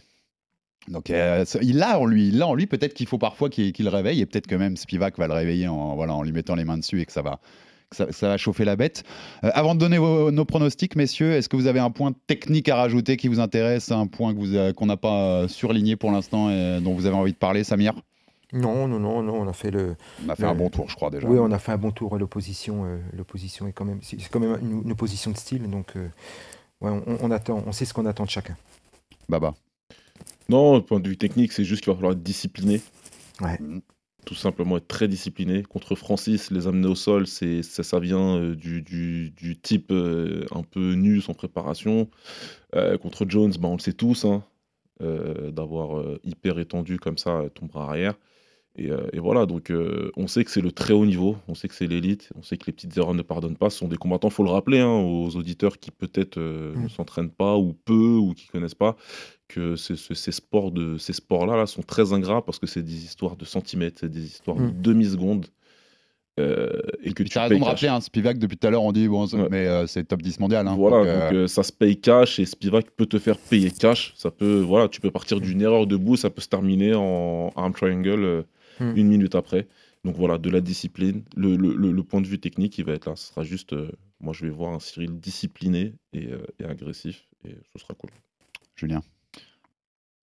Donc euh, il l'a en lui, il l'a en lui. Peut-être qu'il faut parfois qu'il qu'il le réveille et peut-être que même Spivak va le réveiller en, voilà, en lui mettant les mains dessus et que ça va, ça, ça va chauffer la bête. Euh, avant de donner vos- nos pronostics, messieurs, est-ce que vous avez un point technique à rajouter qui vous intéresse, un point qu'on n'a pas euh, surligné pour l'instant et dont vous avez envie de parler, Samir? Non, non, non, non. On a fait le. On a fait Le- un bon tour, je crois déjà. Oui, on a fait un bon tour. L'opposition, euh, l'opposition est quand même, c'est c'est quand même une, une opposition de style. Donc, euh, ouais, on, on attend, on sait ce qu'on attend de chacun. Baba. Non, du point de vue technique, c'est juste qu'il va falloir être discipliné. Ouais. Tout simplement être très discipliné. Contre Francis, les amener au sol, c'est ça, vient euh, du, du- type euh, un peu nu sans préparation. Euh, contre Jones, bah, on le sait tous, hein, d'avoir hyper étendu comme ça ton bras arrière. Et, euh, et voilà, donc euh, on sait que c'est le très haut niveau, on sait que c'est l'élite, on sait que les petites erreurs ne pardonnent pas. Ce sont des combattants, faut le rappeler hein, aux auditeurs qui peut-être euh, Mm. ne s'entraînent pas ou peu ou qui connaissent pas, que ces, sports de ces sports-là là, sont très ingrats parce que c'est des histoires de centimètres, c'est des histoires de Mm. demi-secondes. euh, et que tu as raison de rappeler, hein, Spivak, depuis tout à l'heure, on dit, bon, Ouais. mais euh, c'est top 10 mondial. hein, Voilà, donc, donc, euh, ça se paye cash et Spivak peut te faire payer cash. Ça peut, voilà, tu peux partir d'une erreur debout, ça peut se terminer en arm triangle Hmm. une minute après. Donc voilà, de la discipline. Le, le- le- le point de vue technique, il va être là. Ce sera juste, euh, moi je vais voir un Cyril discipliné et, euh, et agressif et ce sera cool. Julien.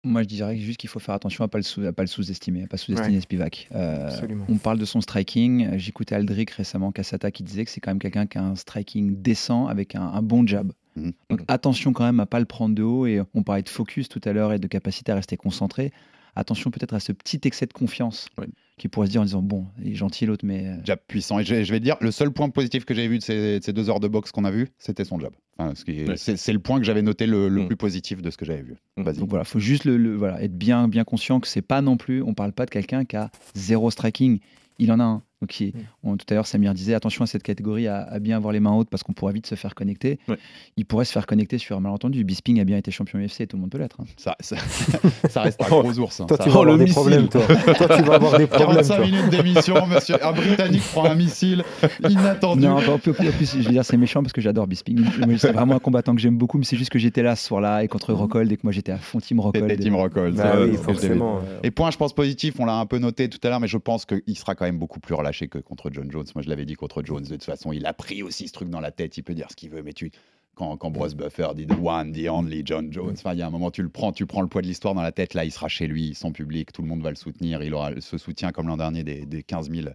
Moi, je dirais juste qu'il faut faire attention à pas le sous- à pas le sous-estimer, à pas sous-estimer Ouais. Spivak. Euh, Absolument. on parle de son striking. J'écoutais Aldric récemment, Cassata, qui disait que c'est quand même quelqu'un qui a un striking décent avec un, un bon jab. Mhm. Donc attention quand même à pas le prendre de haut. Et on parlait de focus tout à l'heure et de capacité à rester concentré. Attention peut-être à ce petit excès de confiance qui pourrait se dire en disant bon, il est gentil l'autre, mais euh, Jab puissant. Et je, je vais te dire, le seul point positif que j'ai vu de ces, de ces deux heures de boxe qu'on a vu, c'était son jab. Enfin, ce qui est- Ouais. c'est, c'est le point que j'avais noté le, le Mm. plus positif de ce que j'avais vu. Mm. Vas-y. Donc voilà, faut juste le, le- voilà, être bien, bien conscient que c'est pas non plus, on parle pas de quelqu'un qui a zéro striking. Il en a un. Donc il- Mm. on- tout à l'heure, Samir disait attention à cette catégorie, à, à bien avoir les mains hautes parce qu'on pourrait vite se faire connecter. Ouais. Il pourrait se faire connecter sur un malentendu. Bisping a bien été champion UFC, tout le monde peut l'être. hein. Ça, ça, ça reste un gros ours. hein. Toi, Ça- tu Oh, vas avoir le des problèmes, toi. toi, tu vas avoir des problèmes. 45 toi. minutes d'émission, monsieur. Un Britannique prend un missile inattendu. Non, bah, en plus, je veux dire, c'est méchant parce que j'adore Bisping. C'est vraiment un combattant que j'aime beaucoup, mais c'est juste que j'étais là ce soir-là et contre Rockhold et que moi j'étais à fond Team Rockhold. C'était Team Rockhold. Bah oui, forcément. Et point, je pense positif, on l'a un peu noté tout à l'heure, mais je pense qu'il sera quand même beaucoup plus relâché que contre John Jones. Moi, je l'avais dit contre Jones. De toute façon, il a pris aussi ce truc dans la tête. Il peut dire ce qu'il veut, mais tu. quand, quand Bruce Buffer dit The One, The Only, John Jones. Enfin, il y a un moment, tu le prends, tu prends le poids de l'histoire dans la tête. Là, il sera chez lui, son public, tout le monde va le soutenir. Il aura ce soutien comme l'an dernier des, des 15 000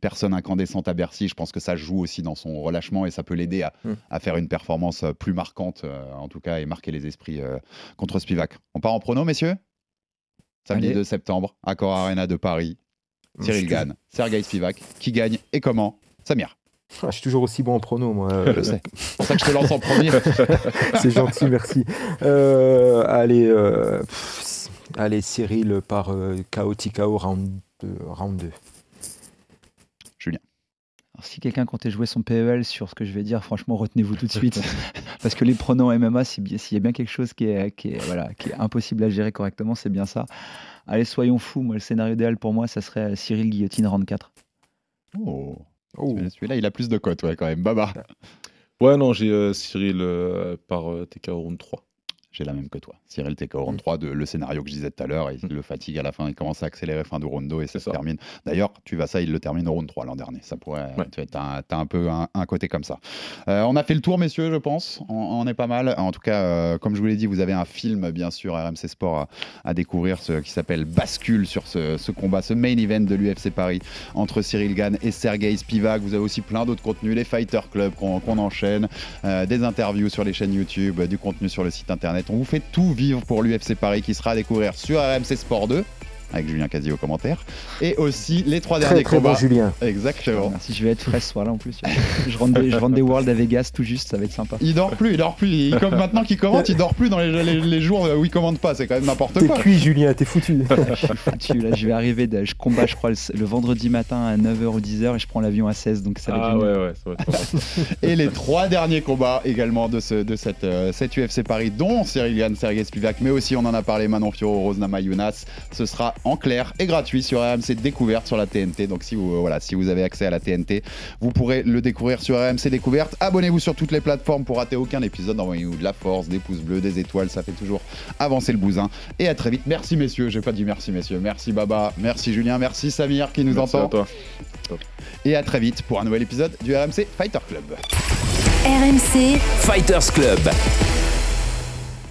personnes incandescentes à Bercy. Je pense que ça joue aussi dans son relâchement et ça peut l'aider à, Mm. à faire une performance euh, plus marquante, euh, en tout cas, et marquer les esprits euh, contre Spivak. On part en prono, messieurs? Samedi Allez. 2 septembre, Accor Arena de Paris. Cyril Je- Gann, Sergei Spivak. Qui gagne et comment Samir. Ah, je suis toujours aussi bon en prono, moi. Je sais. C'est pour ça que je te lance en premier. C'est gentil, merci. Euh, allez, euh, pff, allez, Cyril par euh, KO TKO round 2. Round 2. Alors, si quelqu'un comptait jouer son PEL sur ce que je vais dire, franchement, retenez-vous tout de suite. Parce que les pronoms MMA, s'il y a bien quelque chose qui est, qui, est, voilà, qui est impossible à gérer correctement, c'est bien ça. Allez, soyons fous. Moi, le scénario idéal pour moi, ça serait euh, Cyril Guillotine round 4. Oh. Oh. Celui-là, il a plus de cotes, ouais, quand même. Baba. Ouais, non, j'ai euh, Cyril euh, par euh, TKO round 3. J'ai la même que toi. Cyril TKO round 3, de, le scénario que je disais tout à l'heure, il le fatigue à la fin, il commence à accélérer fin de rondo et ça se termine. D'ailleurs, tu vas ça, il le termine au round 3 l'an dernier. Ça pourrait. Ouais. Tu as, un peu un, un côté comme ça. Euh, on a fait le tour, messieurs, je pense. On, on est pas mal. En tout cas, euh, comme je vous l'ai dit, vous avez un film, bien sûr, RMC Sport à, à découvrir ce, qui s'appelle Bascule sur ce, ce combat, ce main event de l'UFC Paris entre Cyril Gann et Sergei Spivak. Vous avez aussi plein d'autres contenus, les Fighter Club qu'on enchaîne, euh, des interviews sur les chaînes YouTube, du contenu sur le site internet. On vous fait tout vivre pour l'UFC Paris qui sera à découvrir sur RMC Sport 2 avec Julien Casier au commentaire et aussi les trois Très derniers très bon combats. Julien. Exactement. Merci, je vais être frais ce soir-là en plus. je, rentre des, je rentre des Worlds à Vegas tout juste, ça va être sympa. Il dort plus, il dort plus. Il, comme maintenant qu'il commente, il dort plus dans les, les- les jours où il commande pas. C'est quand même n'importe T'es quoi. cuit, Julien, t'es foutu. je suis foutu. Là, je vais arriver, de- je combat, je crois, le, le vendredi matin à 9h ou 10h et je prends l'avion à 16, donc ça va être Ah ouais, ouais, ça va être. Et les trois derniers combats également de, ce, de cette, euh, cette UFC Paris, dont Cyril Gann, Sergei Spivak, mais aussi on en a parlé Manon Fiorot, Rose Namajunas. Ce sera en clair et gratuit sur RMC Découverte sur la TNT. Donc si vous, euh, voilà, si vous avez accès à la TNT, vous pourrez le découvrir sur RMC Découverte. Abonnez-vous sur toutes les plateformes pour rater aucun épisode. Envoyez-nous de la force, des pouces bleus, des étoiles, ça fait toujours avancer le bousin. Et à très vite. Merci messieurs, j'ai pas dit merci messieurs. Merci Baba, merci Julien, merci Samir qui nous Merci à entend. toi. Et à très vite pour un nouvel épisode du RMC Fighter Club. RMC, Fighters Club.